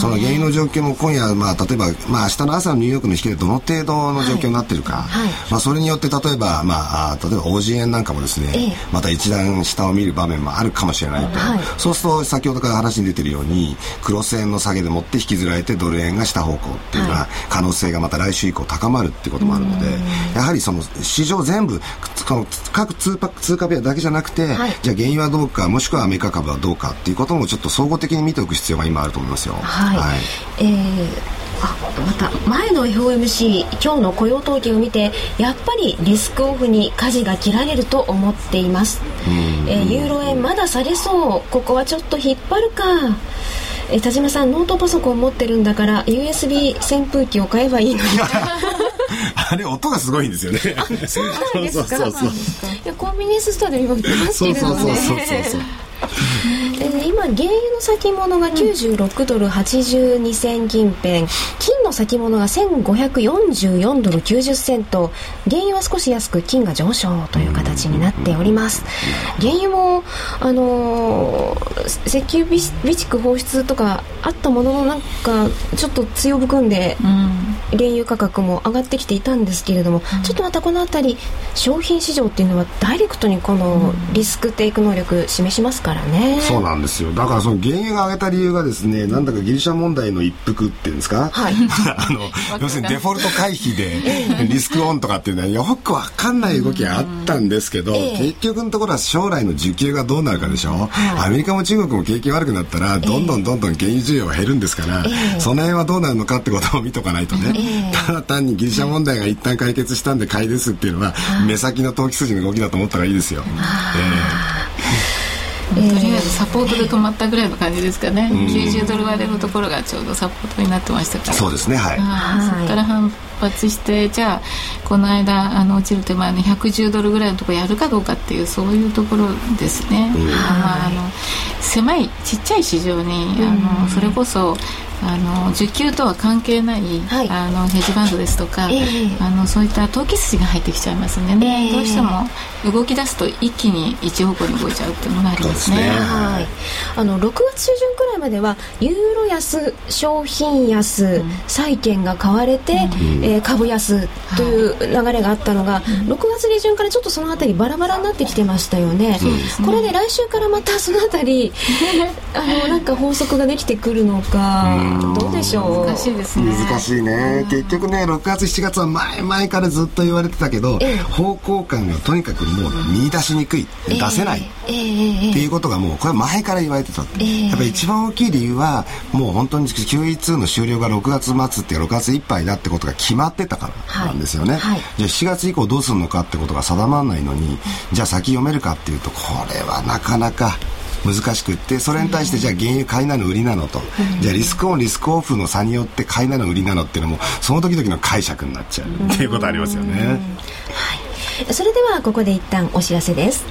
その原油の状況も今夜、まあ、例えば、まあ、明日の朝のニューヨークの引きでどの程度の状況になってるか、はい。はい、まあ、それによって例えば、まあ、例えば OG 円なんかもですね、えー、また一段下を見る場面もあるかもしれないと、そうすると先ほどから話に出てるようにクロス円の下げでもって引きずられてドル円が下方向っていうような可能性がまた来週以降高まるっていうこともあるのでやはりその市場全部各通通貨ペアだけじゃなくて、はい、じゃあ原油はどうかもしくはアメリカ株はどうかっていうこともちょっと総合的に見ておく必要が今あると思いますよ。はい、はい、えーあまた前の FOMC 今日の雇用統計を見てやっぱりリスクオフに舵が切られると思っています、えー、ユーロ円まだされそう。ここはちょっと引っ張るかえ田島さんノートパソコン持ってるんだから USB 扇風機を買えばいいのに。あれ音がすごいんですよね。そうなんですか。コンビニエンスストアで今売ってますけれどもね。そうそうそうそうえ今原油の先物が96ドル82銭近辺。金の先物が1544ドル90セント原油は少し安く金が上昇という形になっております。原油もあのー、石油備蓄放出とかあったもののなんかちょっと強含んで、うん原油価格も上がってきていたんですけれども、うん、ちょっとまたこの辺り商品市場っていうのはダイレクトにこのリスクテイク能力示しますからね、そうなんですよ。だからその原油が上げた理由がですねなんだかギリシャ問題の一服っていうんですか、はい、あの要するにデフォルト回避でリスクオンとかっていうのはよくわかんない動きがあったんですけど、結局のところは将来の需給がどうなるかでしょ、はい、アメリカも中国も景気悪くなったらどんどんどんどん原油需要が減るんですから、その辺はどうなるのかってことを見とかないとね、ただ単にギリシャ問題が一旦解決したんで買いですっていうのは、目先の投機筋の動きだと思ったらいいですよ。とりあえずサポートで止まったぐらいの感じですかね、うん、90ドル割れのところがちょうどサポートになってましたからそうですねはい、そこから反発してじゃあこの間あの落ちる手前の110ドルぐらいのところやるかどうかっていうそういうところですね、うん、まあ、あの狭いちっちゃい市場に、あのそれこそあの需給とは関係ない、はい、あのヘッジバンドですとか、えー、あのそういった投機筋が入ってきちゃいますね、えー、どうしても動き出すと一気に一方向に動いちゃうっていうのがありますね。すねはい、あの6月中旬くらいまではユーロ安商品安、うん、債券が買われて、うん、えー、株安という流れがあったのが、はい、6月下旬からちょっとそのあたりバラバラになってきてましたよね。ね。これで来週からまたそのあたり あのなんか法則ができてくるのか。うんどうでしょう？難しいですね。難しいね、結局ね6月7月は前々からずっと言われてたけど、え方向感がとにかくもう見出しにくい、出せない、っていうことがもうこれ前から言われてた、やっぱり一番大きい理由はもう本当に QE2 の終了が6月末っていう6月いっぱいだってことが決まってたからなんですよね、はい。はい、じゃあ7月以降どうするのかってことが定まらないのにじゃあ先読めるかっていうとこれはなかなか難しくってそれに対してじゃあ原油買いなの売りなのと、じゃあリスクオンリスクオフの差によって買いなの売りなのっていうのもその時々の解釈になっちゃうっていうことありますよね。はい、それではここで一旦お知らせです。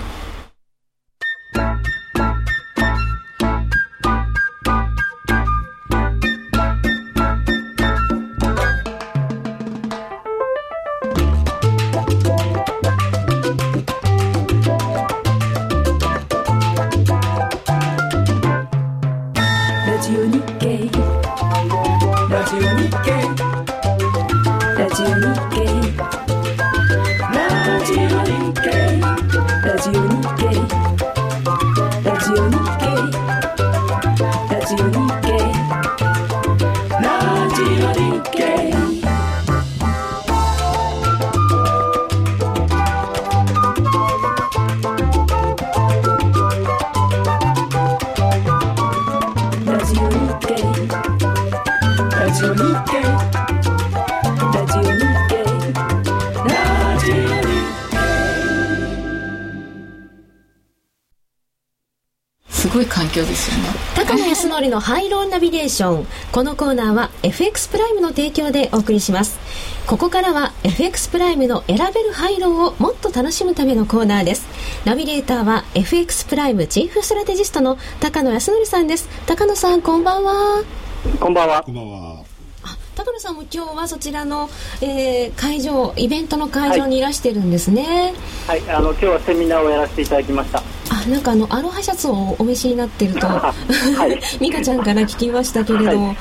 ーション。このコーナーは FX プライムの提供でお送りします。ここからは FX プライムの選べるハイローをもっと楽しむためのコーナーです。ナビゲーターは FX プライムチーフストラテジストの高野康則さんです。高野さんこんばんは。こんばんは。こんばんは。高野さんも今日はそちらの、えー、会場イベントの会場にいらしてるんですね。はい、はい、あの今日はセミナーをやらせていただきましたあなんかあのアロハシャツをお召しになってると、はい、美香ちゃんから聞きましたけれど。も、はい、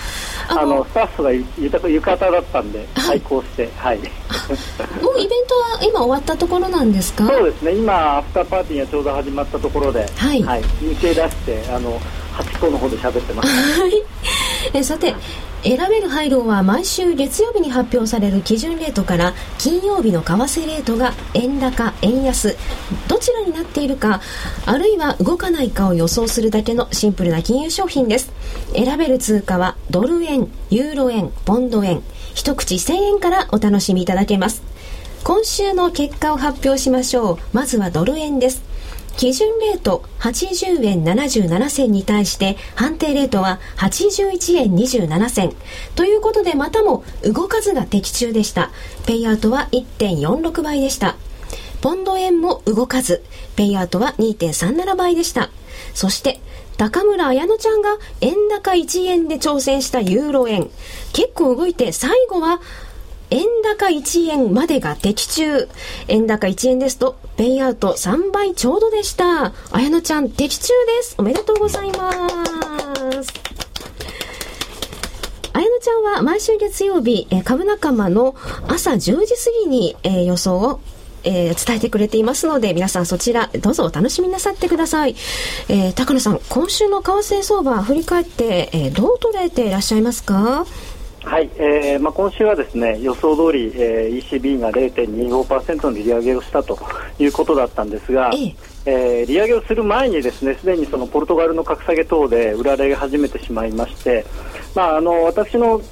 あのスタッフが浴衣だったんで対抗してはい、もうイベントは今終わったところなんですか？そうですね。今アフターパーティーがちょうど始まったところではい、はい、抜け出してあの8個の方で喋ってます。はい。えさて選べる配慮は毎週月曜日に発表される基準レートから金曜日の為替レートが円高円安どちらになっているかあるいは動かないかを予想するだけのシンプルな金融商品です。選べる通貨はドル円ユーロ円ポンド円一口1000円からお楽しみいただけます。今週の結果を発表しましょう。まずはドル円です。基準レート80円77銭に対して判定レートは81円27銭。ということでまたも動かずが的中でした。ペイアウトは1.46倍でした。ポンド円も動かずペイアウトは2.37倍でした。そして高村彩乃ちゃんが円高1円で挑戦したユーロ円。結構動いて最後は円高1円までが的中。円高1円ですと、ペイアウト3倍ちょうどでした。綾乃ちゃん、的中です。おめでとうございます。綾乃ちゃんは毎週月曜日、え、株仲間の朝10時過ぎに、えー、予想をえー、伝えてくれていますので、皆さんそちらどうぞお楽しみなさってください。えー、高野さん、今週の為替相場振り返って、えー、どう捉えていらっしゃいますか？はい、えーまあ、今週はですね予想通り、えー、ECB が0.25%の利上げをしたということだったんですが、え。えー、利上げをする前にですねすでにそのポルトガルの格下げ等で売られ始めてしまいまして、まあ、あの私の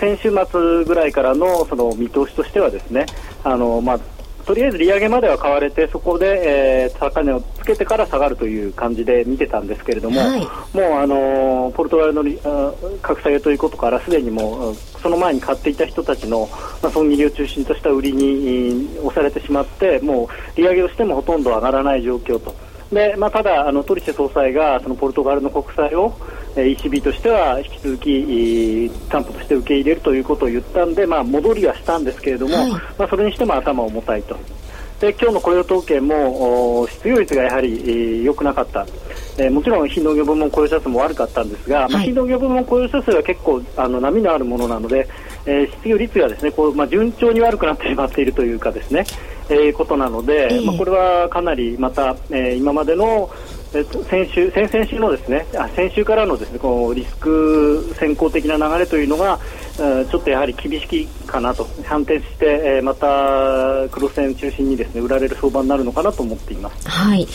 先週末ぐらいからのその見通しとしてはですねあの、まあ、とりあえず利上げまでは買われてそこで、えー、高値をつけてから下がるという感じで見てたんですけれども、はい、もうあのポルトガルの格下げということからすでにもうその前に買っていた人たちの、まあ、損切りを中心とした売りに押されてしまってもう利上げをしてもほとんど上がらない状況と。でまあ、ただ、あのトリシェ総裁がそのポルトガルの国債を ECB としては引き続き担保として受け入れるということを言ったんで、まあ、戻りはしたんですけれども、はい、まあ、それにしても頭重たいと。で今日の雇用統計も失業率がやはり良、くなかった、えー、もちろん非農業部門雇用者数も悪かったんですが、はい、まあ、非農業部門雇用者数は結構あの波のあるものなので、えー、失業率がですねこう、まあ、順調に悪くなってしまっているというかですね、えー、ことなので、えー、まあ、これはかなりまた、えー、今までのえっと、先週、先々週のですね、あ先週からのですね、このリスク先行的な流れというのが、えちょっとやはり厳しいかなと、反転して、えまた黒線中心にですね、売られる相場になるのかなと思っています。はい。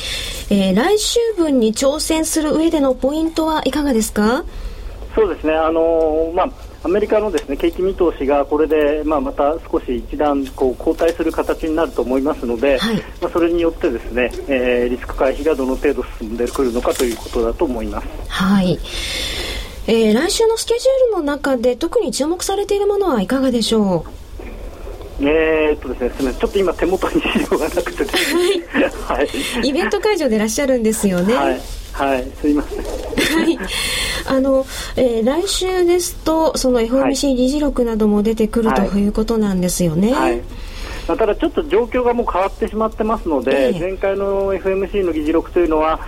えー、来週分に挑戦する上でのポイントはいかがですか？そうですね、あのー、まあアメリカのですね景気見通しがこれで、まあ、また少し一段こう後退する形になると思いますので、はい、まあ、それによってですね、えー、リスク回避がどの程度進んでくるのかということだと思います。はい。えー、来週のスケジュールの中で特に注目されているものはいかがでしょう？えー、っとですね、ちょっと今手元に資料がなくて、はい、イベント会場でいらっしゃるんですよね。はい。はい、すいません。はい。あの、えー、来週ですと、その FOMC 議事録なども出てくる、はい、ということなんですよね。はい。まあ、ただちょっと状況がもう変わってしまってますので、えー、前回の FMC の議事録というのは、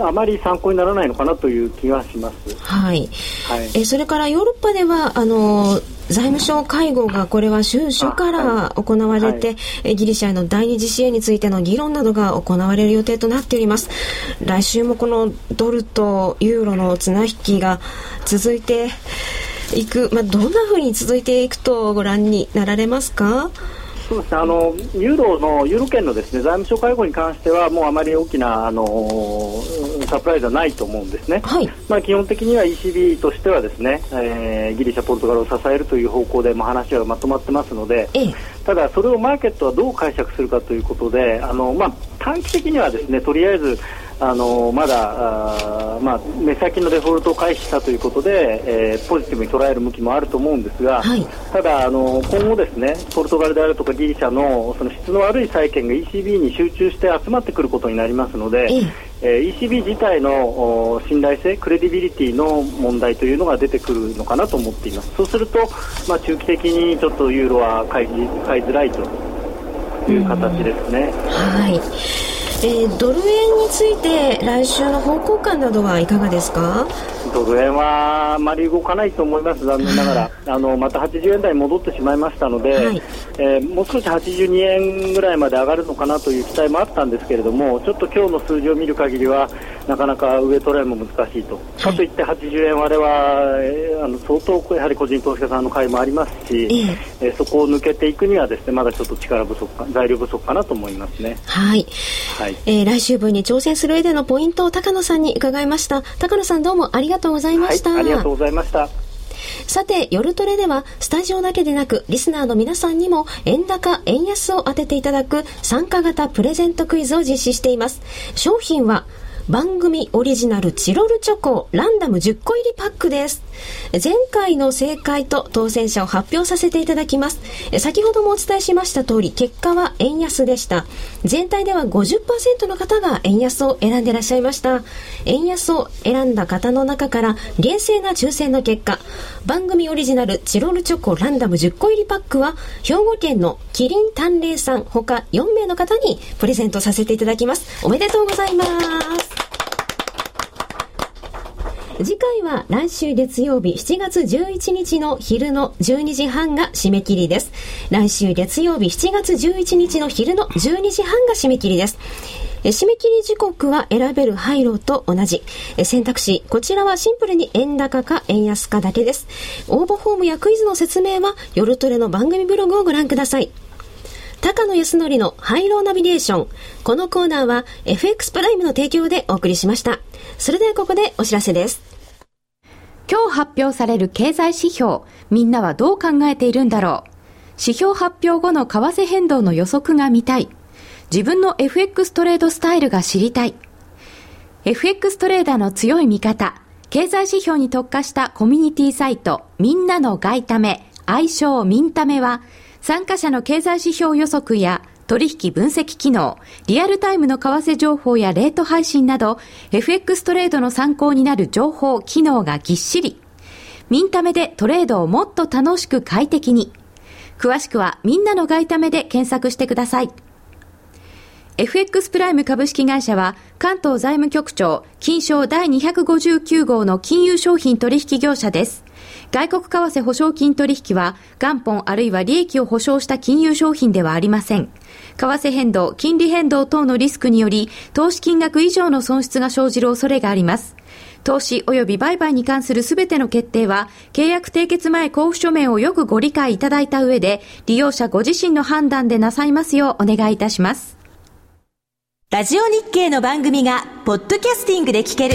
あまり参考にならないのかなという気がします。はい。はい、えそれからヨーロッパではあの財務省会合がこれは週初から行われて、はい、ギリシャへの第二次支援についての議論などが行われる予定となっております。来週もこのドルとユーロの綱引きが続いていく、まあ、どんなふうに続いていくとご覧になられますか？そうですね。あのユーロのユーロ圏のですね財務省会合に関してはもうあまり大きなあのサプライズはないと思うんですね、はい、まあ、基本的には ECB としてはですね、えー、ギリシャ、ポルトガルを支えるという方向でも話はまとまってますので、ええ、ただ、それをマーケットはどう解釈するかということであの、まあ、短期的にはですねとりあえずあのまだあ、まあ、目先のデフォルトを回避したということで、えー、ポジティブに捉える向きもあると思うんですが、はい、ただあの、今後、ですねポルトガルであるとかギリシャのその質の悪い債券が ECB に集中して集まってくることになりますので、えー、ECB 自体の信頼性、クレディビリティの問題というのが出てくるのかなと思っています。そうすると、まあ、中期的にちょっとユーロは買い買いづらいという形ですね。はいえー、ドル円について来週の方向感などはいかがですか？ドル円はあまり動かないと思います、残念ながら、あのまた80円台に戻ってしまいましたので、はい、えー、もう少し82円ぐらいまで上がるのかなという期待もあったんですけれども、ちょっと今日の数字を見る限りは、なかなか上トレも難しいと、かといって80円割れは、えー、あの相当やはり個人投資家さんの買いもありますし、えー、そこを抜けていくにはですねまだちょっと力不足か材料不足かなと思いますね。はい、はいえー、来週分に挑戦する上でのポイントを高野さんに伺いました。高野さんどうもありがとうございました。はい、ありがとうございました。さて、夜トレでは、スタジオだけでなく、リスナーの皆さんにも、円高、円安を当てていただく、参加型プレゼントクイズを実施しています。商品は、番組オリジナルチロルチョコランダム10個入りパックです。前回の正解と当選者を発表させていただきます。先ほどもお伝えしました通り、結果は円安でした。全体では50%の方が円安を選んでいらっしゃいました。円安を選んだ方の中から厳正な抽選の結果、番組オリジナルチロルチョコランダム10個入りパックは、兵庫県のキリン丹麗さん他4名の方にプレゼントさせていただきます。おめでとうございます。次回は来週月曜日7月11日の昼の12時半が締め切りです。来週月曜日7月11日の昼の12時半が締め切りです。締め切り時刻は選べる廃炉と同じ。選択肢、こちらはシンプルに円高か円安かだけです。応募フォームやクイズの説明は夜トレの番組ブログをご覧ください。高野康則のハイローナビゲーション。このコーナーは FX プライムの提供でお送りしました。それではここでお知らせです。今日発表される経済指標、みんなはどう考えているんだろう。指標発表後の為替変動の予測が見たい。自分の FX トレードスタイルが知りたい。FX トレーダーの強い味方、経済指標に特化したコミュニティサイト、みんなの外為、愛称ミンタメは、参加者の経済指標予測や取引分析機能、リアルタイムの為替情報やレート配信など、FX トレードの参考になる情報、機能がぎっしり。ミンタメでトレードをもっと楽しく快適に。詳しくはみんなの外為で検索してください。FX プライム株式会社は関東財務局長金賞第259号の金融商品取引業者です。外国為替保証金取引は元本あるいは利益を保証した金融商品ではありません。為替変動、金利変動等のリスクにより投資金額以上の損失が生じる恐れがあります。投資及び売買に関するすべての決定は、契約締結前交付書面をよくご理解いただいた上で、利用者ご自身の判断でなさいますようお願いいたします。ラジオ日経の番組が、ポッドキャスティングで聞ける。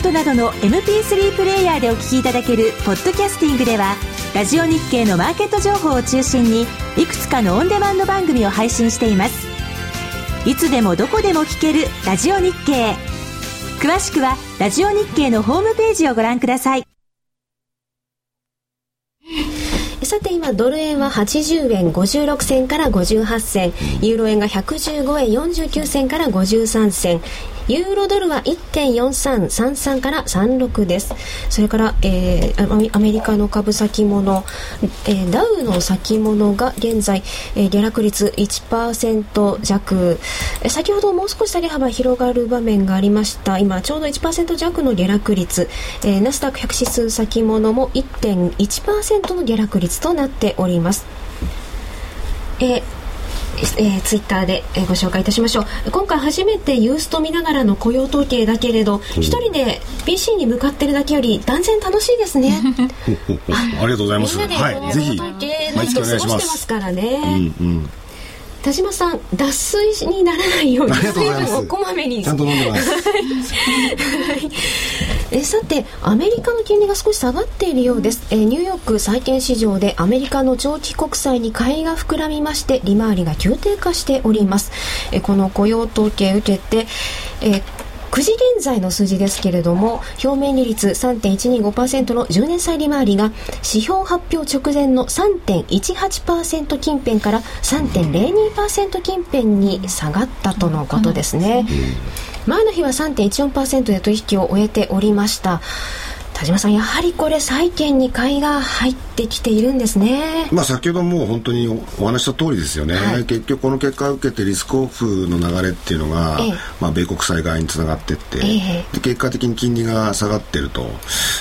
iPod などの MP3 プレイヤーでお聞きいただけるポッドキャスティングではラジオ日経のマーケット情報を中心にいくつかのオンデマンド番組を配信しています。いつでもどこでも聞けるラジオ日経。詳しくはラジオ日経のホームページをご覧ください。さて今ドル円は80円56銭から58銭。ユーロ円が115円49銭から53銭。ユーロドルは1.4333から36です。それから、えー、アメリカの株先物、えー、ダウの先物が現在、えー、下落率1%弱、えー、先ほどもう少し下げ幅広がる場面がありました。今ちょうど1%弱の下落率、えー、ナスダック100指数先物も1.1%の下落率となっております。えーえー、ツイッターで、えー、ご紹介いたしましょう。今回初めてユースト見ながらの雇用統計だけれど一、人で PC に向かってるだけより断然楽しいですね。ありがとうございます。はい。ぜひ毎月お願いしますからね、うんうん田島さん脱水にならないように水分をこまめに。ちゃんと飲んでます。えさてアメリカの金利が少し下がっているようです。えニューヨーク債券市場でアメリカの長期国債に買いが膨らみまして利回りが急低下しております。えこの雇用統計を受けてえ9時現在の数字ですけれども表面利率3.125%の10年債利回りが指標発表直前の3.18%近辺から3.02%近辺に下がったとのことですね。前の日は3.14%で取引を終えておりました田島さんやはりこれ債券に買いが入ってきているんですね。まあ先ほどもう本当にお話した通りですよね、はい、結局この結果を受けてリスクオフの流れっていうのが、ええ、まあ米国債側につながっていって、え、で結果的に金利が下がってると。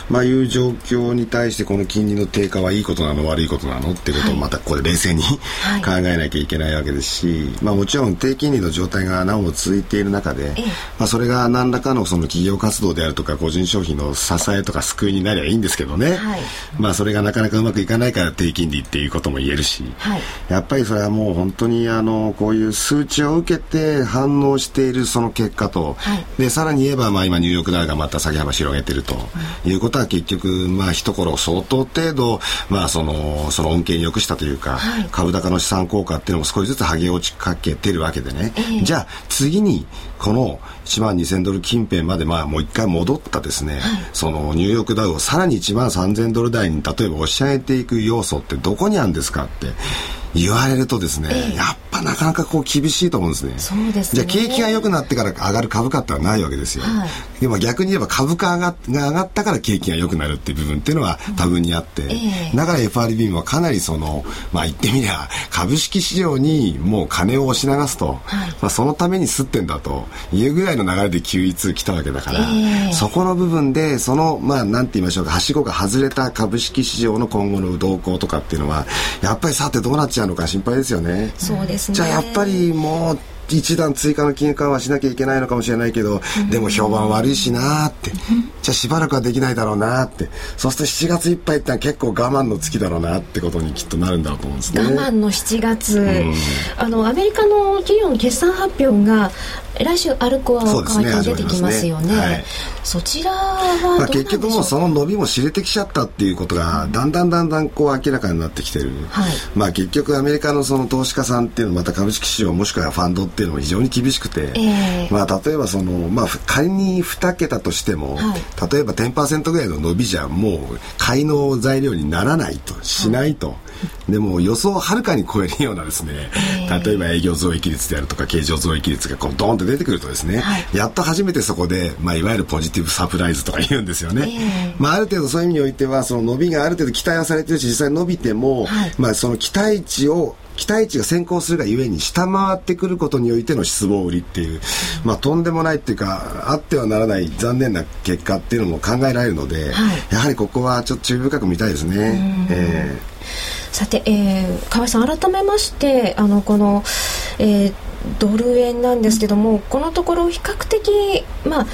まあいう状況に対してこの金利の低下はいいことなの悪いことなのっていうことをまたここで冷静に、はい、考えなきゃいけないわけですし、まあもちろん低金利の状態がなおも続いている中で、まあそれが何らかのその企業活動であるとか個人消費の支えとか救いになりゃいいんですけどね、はい、まあそれがなかなかうまくいかないから低金利っていうことも言えるし、はい、やっぱりそれはもう本当にあのこういう数値を受けて反応しているその結果と、はい、でさらに言えばまあ今ニューヨークダウがまた下げ幅広げてると。い。うことは結局まあ一頃相当程度まあそのその恩恵に良くしたというか、株高の資産効果っていうのも少しずつ剥げ落ちかけてるわけでね、えー、じゃあ次にこの1万2000ドル近辺までまあもう一回戻ったですね、はい、そのニューヨークダウをさらに1万3000ドル台に例えば押し上げていく要素ってどこにあるんですかって言われるとですね、えやっぱなかなかこう厳しいと思うんですね。そうです、ね、じゃあ景気が良くなってから上がる株価ってのはないわけですよ。はい、でも逆に言えば株価が上がったから景気が良くなるっていう部分っていうのは多分にあって、うんえ。だから FRB もかなりその、まあ言ってみりゃ株式市場にもう金を押し流すと、はい、まあそのために吸ってんだというぐらいの流れで Q2 来たわけだから、えそこの部分でそのまあなんて言いましょうかはしごが外れた株式市場の今後の動向とかっていうのはやっぱりさてどうなっちゃうのか心配ですよね。そうですね。じゃあやっぱりもう一段追加の金融緩和しなきゃいけないのかもしれないけど、うん、でも評判悪いしなって、うん、じゃあしばらくはできないだろうなって。そうすると7月いっぱいってのは結構我慢の月だろうなってことにきっとなるんだろうと思うんですね。我慢の7月、うん、あのアメリカの企業の決算発表が来週アルコアを変わって出てきますよね、ね。はい、そちらはまあ、結局もうその伸びも知れてきちゃったっていうことがだんだんだんだんこう明らかになってきてる、はい、まあ結局アメリカのその投資家さんっていうのまた株式市場もしくはファンドっていうのも非常に厳しくて、えー、まあ例えばそのまあ仮に2桁としても、はい、例えば10%ぐらいの伸びじゃもう買いの材料にならないとしないと、でも予想をはるかに超えるようなですね、例えば営業増益率であるとか経常増益率がこうドーンと出てくるとですね、はい、やっと初めてそこで、まあ、いわゆるポジティブサプライズとか言うんですよね。えー、まあ、ある程度そういう意味においてはその伸びがある程度期待はされてるし実際伸びても、はい、まあ、その期待値を期待値が先行するがゆえに下回ってくることにおいての失望売りっていう、まあ、とんでもないっていうかあってはならない残念な結果っていうのも考えられるので、はい、やはりここはちょっと注意深く見たいですね。えー、さて、えー、河合さん改めましてあのこの、えードル円なんですけどもこのところ比較的まあ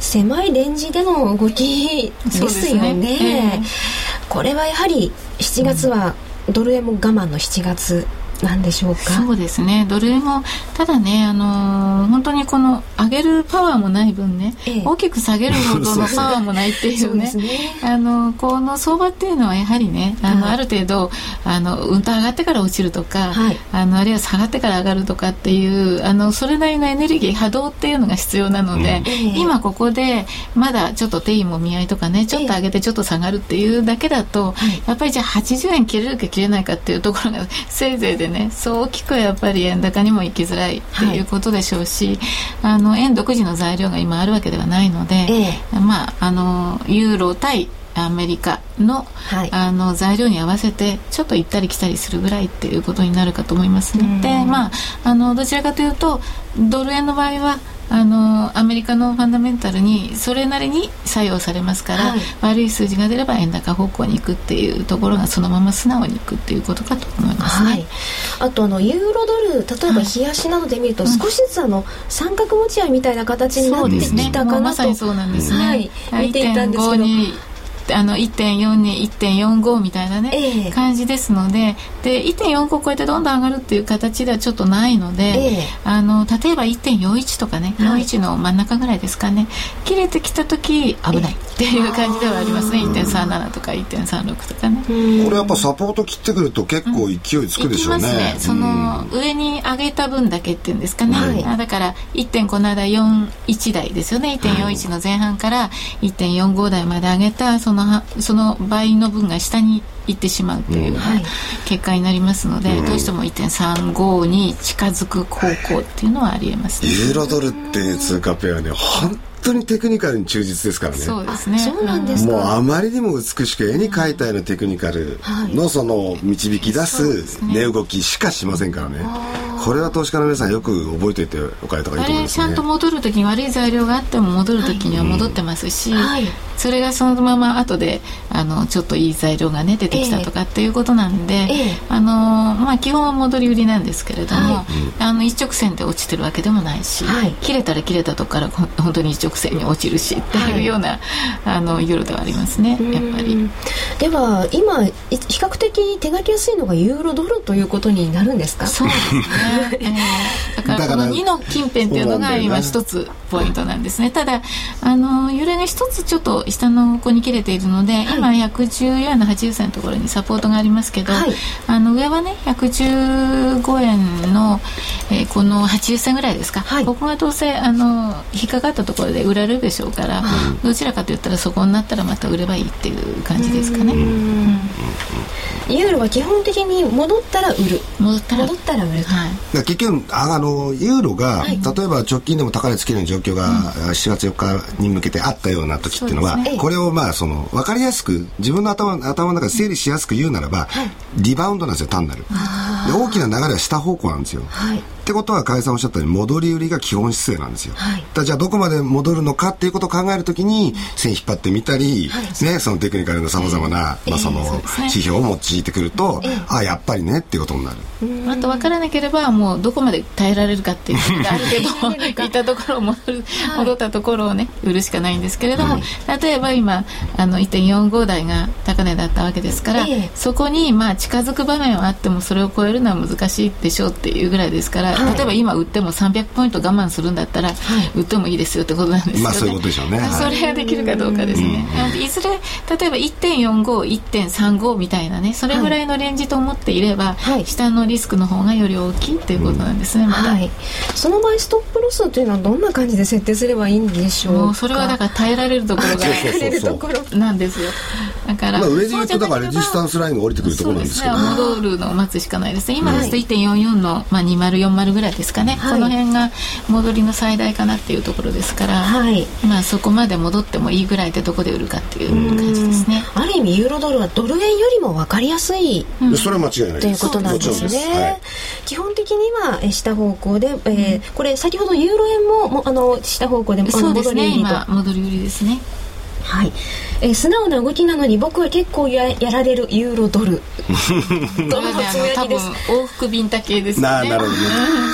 狭いレンジでの動きですよね。ねえー、これはやはり7月はドル円も我慢の7月なんでしょうか？そうですね。ドル円もただね、あのー、本当にこの上げるパワーもない分ね、ええ、大きく下げるほどのパワーもないっていうねね、あのこの相場っていうのはやはりねあの、はい、ある程度あのうんと上がってから落ちるとか、はい、あのあるいは下がってから上がるとかっていうあのそれなりのエネルギー波動っていうのが必要なので、うん、今ここでまだちょっと定位も見合いとかねちょっと上げてちょっと下がるっていうだけだと、やっぱりじゃあ80円切れるか切れないかっていうところがせいぜいでねそう大きくやっぱり円高にも行きづらいっていうことでしょうし、はい、あの円独自の材料が今あるわけではないので、ええ、まああのユーロ対アメリカのはい、あの材料に合わせてちょっと行ったり来たりするぐらいっていうことになるかと思いますね。でまああのどちらかというとドル円の場合はあのアメリカのファンダメンタルにそれなりに作用されますから、はい、悪い数字が出れば円高方向に行くっていうところがそのまま素直にいくっていうことかと思いますね。はい、あとあのユーロドル例えば冷やしなどで見ると、少しずつあの三角持ち合いみたいな形になってきたかなと、ね、まさにそうなんですね。はい、見ていたんですけど。あの1.42、1.45みたいなね、えー、感じですのでで1.45超えてどんどん上がるっていう形ではちょっとないので、えー、あの例えば1.41とかね、はい、41の真ん中ぐらいですかね切れてきた時危ないっていう感じではありますね、えー、1.37とか1.36とかね。これやっぱサポート切ってくると結構勢いつくでしょうね、うん、ね。その上に上げた分だけっていうんですかね、はい、だから1.5この間41台ですよね。1.41の前半から1.45台まで上げたそののその倍の分が下に行ってしまうという結果になりますので、うん、どうしても1.35に近づく方向っていうのはありえます、ね、ユーロドルっていう通貨ペアね本当にテクニカルに忠実ですからね。そうですね。そうなんですもうあまりにも美しく絵に描いたようなテクニカルのその導き出す値動きしかしませんからね、これは投資家の皆さんよく覚えておいておかれた方がいいと思います、ね、ちゃんと戻る時に悪い材料があっても戻る時には戻ってますし、はい、それがそのまま後であのちょっといい材料がね出てきたとかっていうことなんで、あのまあ基本は戻り売りなんですけれども、はい、あの一直線で落ちてるわけでもないし、はい、切れたら切れたとこから本当に一直線に落ちるしっていうような、あのユーロではありますねやっぱり。では今比較的手がけやすいのがユーロドルということになるんですか？そうですね、えー、だからこの2の近辺っていうのが今一つポイントなんですね。ただあの揺れが一つちょっと下の方に切れているので、はい、今114円の80銭のところにサポートがありますけど、はい、あの上はね115円の、えー、この80銭ぐらいですか、はい、ここがどうせあの引っかかったところで売られるでしょうから、どちらかといったらそこになったらまた売ればいいっていう感じですかね。ユーロは基本的に戻ったら売る。戻ったら。売る、はい、結局あのユーロが、はい、例えば直近でも高値つける状況が7月4日に向けてあったような時っていうのは、ね、これをまあその分かりやすく自分の頭頭の中で整理しやすく言うならば、はい、リバウンドなんですよ単なる。で大きな流れは下方向なんですよ、はいってことは、加さんおっしゃったように、戻り売りが基本姿勢なんですよ。はい、だじゃあ、どこまで戻るのかっていうことを考えるときに、線引っ張ってみたり、はい、ね、そのテクニカルのさまざまな、まあ、その、指標を用いてくると、えー、ああ、やっぱりねっていうことになる。あと分からなければ、もうどこまで耐えられるかっていうのがあるけど、い。たところを戻る、戻ったところをね、売るしかないんですけれども、例えば今、あの、1.45台が高値だったわけですから、えー、そこに、まあ、近づく場面はあっても、それを超えるのは難しいでしょうっていうぐらいですから、はい、例えば今売っても300ポイント我慢するんだったら、売ってもいいですよってことなんですよね。まあそういうことでしょうね。それができるかどうかですね。いずれ例えば1.45、1.35みたいなね、それぐらいのレンジと思っていれば、はい、下のリスクの方がより大きいっていうことなんですね。まはい。その場合ストップロスというのはどんな感じで設定すればいいんでしょうか？それはだから耐えられるところが 耐えられるところなんですよ。だから、まあ、上で言うとだからレジスタンスラインが降りてくるところなんですけど、ね、戻るのを待つしかないですね。今ですと1.44のまあ2040ぐらいです。かね、はい、この辺が戻りの最大かなっていうところですから、はい、まあそこまで戻ってもいいぐらいでどこで売るかっていう感じですね。ある意味ユーロドルはドル円よりも分かりやすい、うん、それは間違いないということなんですね、はい、基本的には下方向で、えー、これ先ほどユーロ円ももあの下方向でそうですね。今戻り売りですねはい、えー、素直な動きなのに僕は結構ややられるユーロドル。ドルのつぶやきです。往復ビンタ系ですね。なるほどね。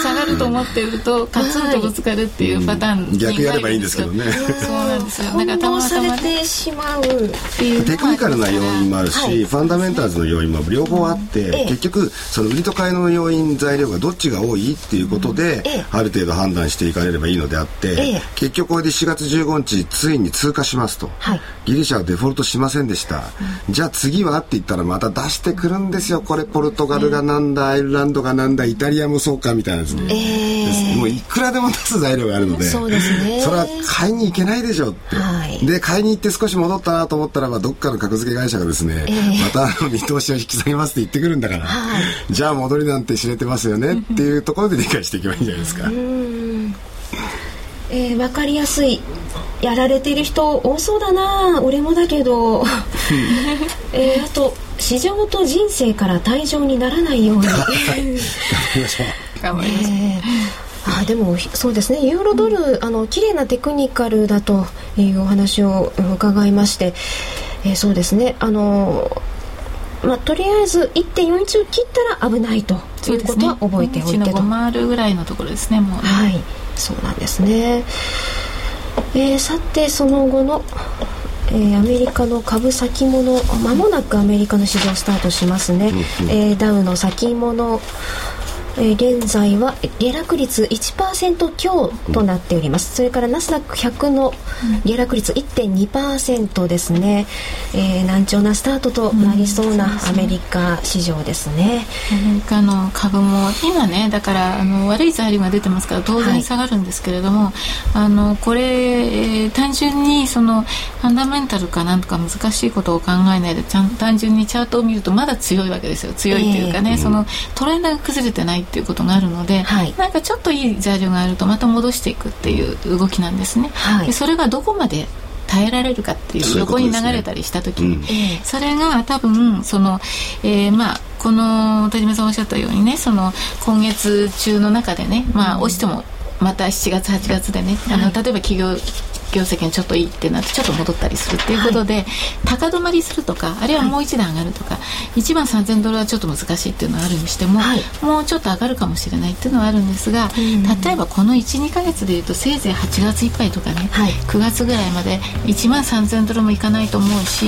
下がると思ってるとカツンとぶつかるっていうパターン、はい、逆やればいいんですけどね。そうなんですよ。だからたまたまてしまうっていうテクニカルな要因もあるし、はい、ファンダメンタルズの要因も両方あって、うん、結局その売りと買いの要因材料がどっちが多いっていうことで、うん、ある程度判断していかれればいいのであって、結局これで4月15日ついに通過しますと、はい、ギリシャはデフォルトしませんでした、うん、じゃあ次はって言ったらまた出してくるんですよ。これポルトガルがなんだ、アイルランドがなんだイタリアもそうかみたいなで。すね、えー、もういくらでも出す材料があるので。そうですね。それは買いに行けないでしょって、はい、で買いに行って少し戻ったなと思ったらばどっかの格付け会社がですね、えー、またあの見通しを引き下げますって言ってくるんだから、はい、じゃあ戻りなんて知れてますよねっていうところで理解していけばいいんじゃないですか。えー、分かりやすい。やられてる人多そうだな。俺もだけど、えー、あと市場と人生から退場にならないように。頑張りましょう。頑張りましょう、えー、あでもそうですね。ユーロドル、うん、あの綺麗なテクニカルだというお話を伺いまして、えー、そうですね。あのまあ、とりあえず1.41を切ったら危ないということは覚えておいてと。回るぐらいのところですねもうね。はいそうなんですね。えー、さてその後の、えー、アメリカの株先物まもなくアメリカの市場スタートしますね、えー、ダウの先物えー、現在は下落率1%強となっております、それからナスダック100の下落率1.2%ですね、えー、難聴なスタートとなりそうなアメリカ市場ですね、アメリカの株も今ねだからあの悪い材料が出てますから当然下がるんですけれども、はい、あのこれ、えー、単純にそのファンダメンタルかなんとか難しいことを考えないでちゃん単純にチャートを見るとまだ強いわけですよ。強いというかね、えー、そのトレンドが崩れてないっていうことがあるので、はい、なんかちょっといい材料があるとまた戻していくっていう動きなんですね。はい、でそれがどこまで耐えられるかっていう横に流れたりした時に、ねうん、それが多分その、えー、まあこの田島さんおっしゃったようにねその今月中の中でねまあ押してもまた7月8月でね、あの例えば企業業績がちょっといいってなってちょっと戻ったりするっていうことで、はい、高止まりするとかあるいはもう一段上がるとか、はい、1万3000ドルはちょっと難しいっていうのはあるにしても、はい、もうちょっと上がるかもしれないっていうのはあるんですが、例えばこの12か月でいうとせいぜい8月いっぱいとかね、はい、9月ぐらいまで1万3000ドルもいかないと思うし、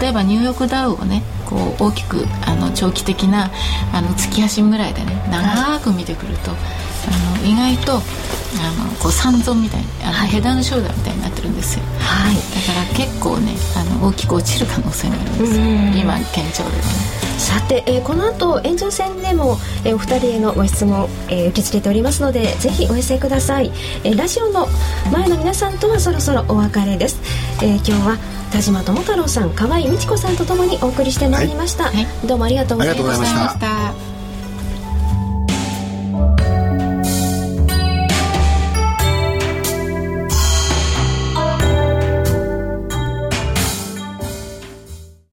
例えばニューヨークダウをねこう大きくあの長期的なあの月足ぐらいでね長く見てくると、あの意外とあのこう三尊みたいあの、はい、ヘダのショルダーみたいになってるんですよ、はい、だから結構ねあの大きく落ちる可能性があるんですよ今堅調ではね。さて、えー、この後延長戦でも、えー、お二人へのご質問、えー、受け付けておりますのでぜひお寄せください、えー、ラジオの前の皆さんとはそろそろお別れです、えー、今日は田島智太郎さん河合美智子さんとともにお送りしてまいりました、はい、どうもありがとうございました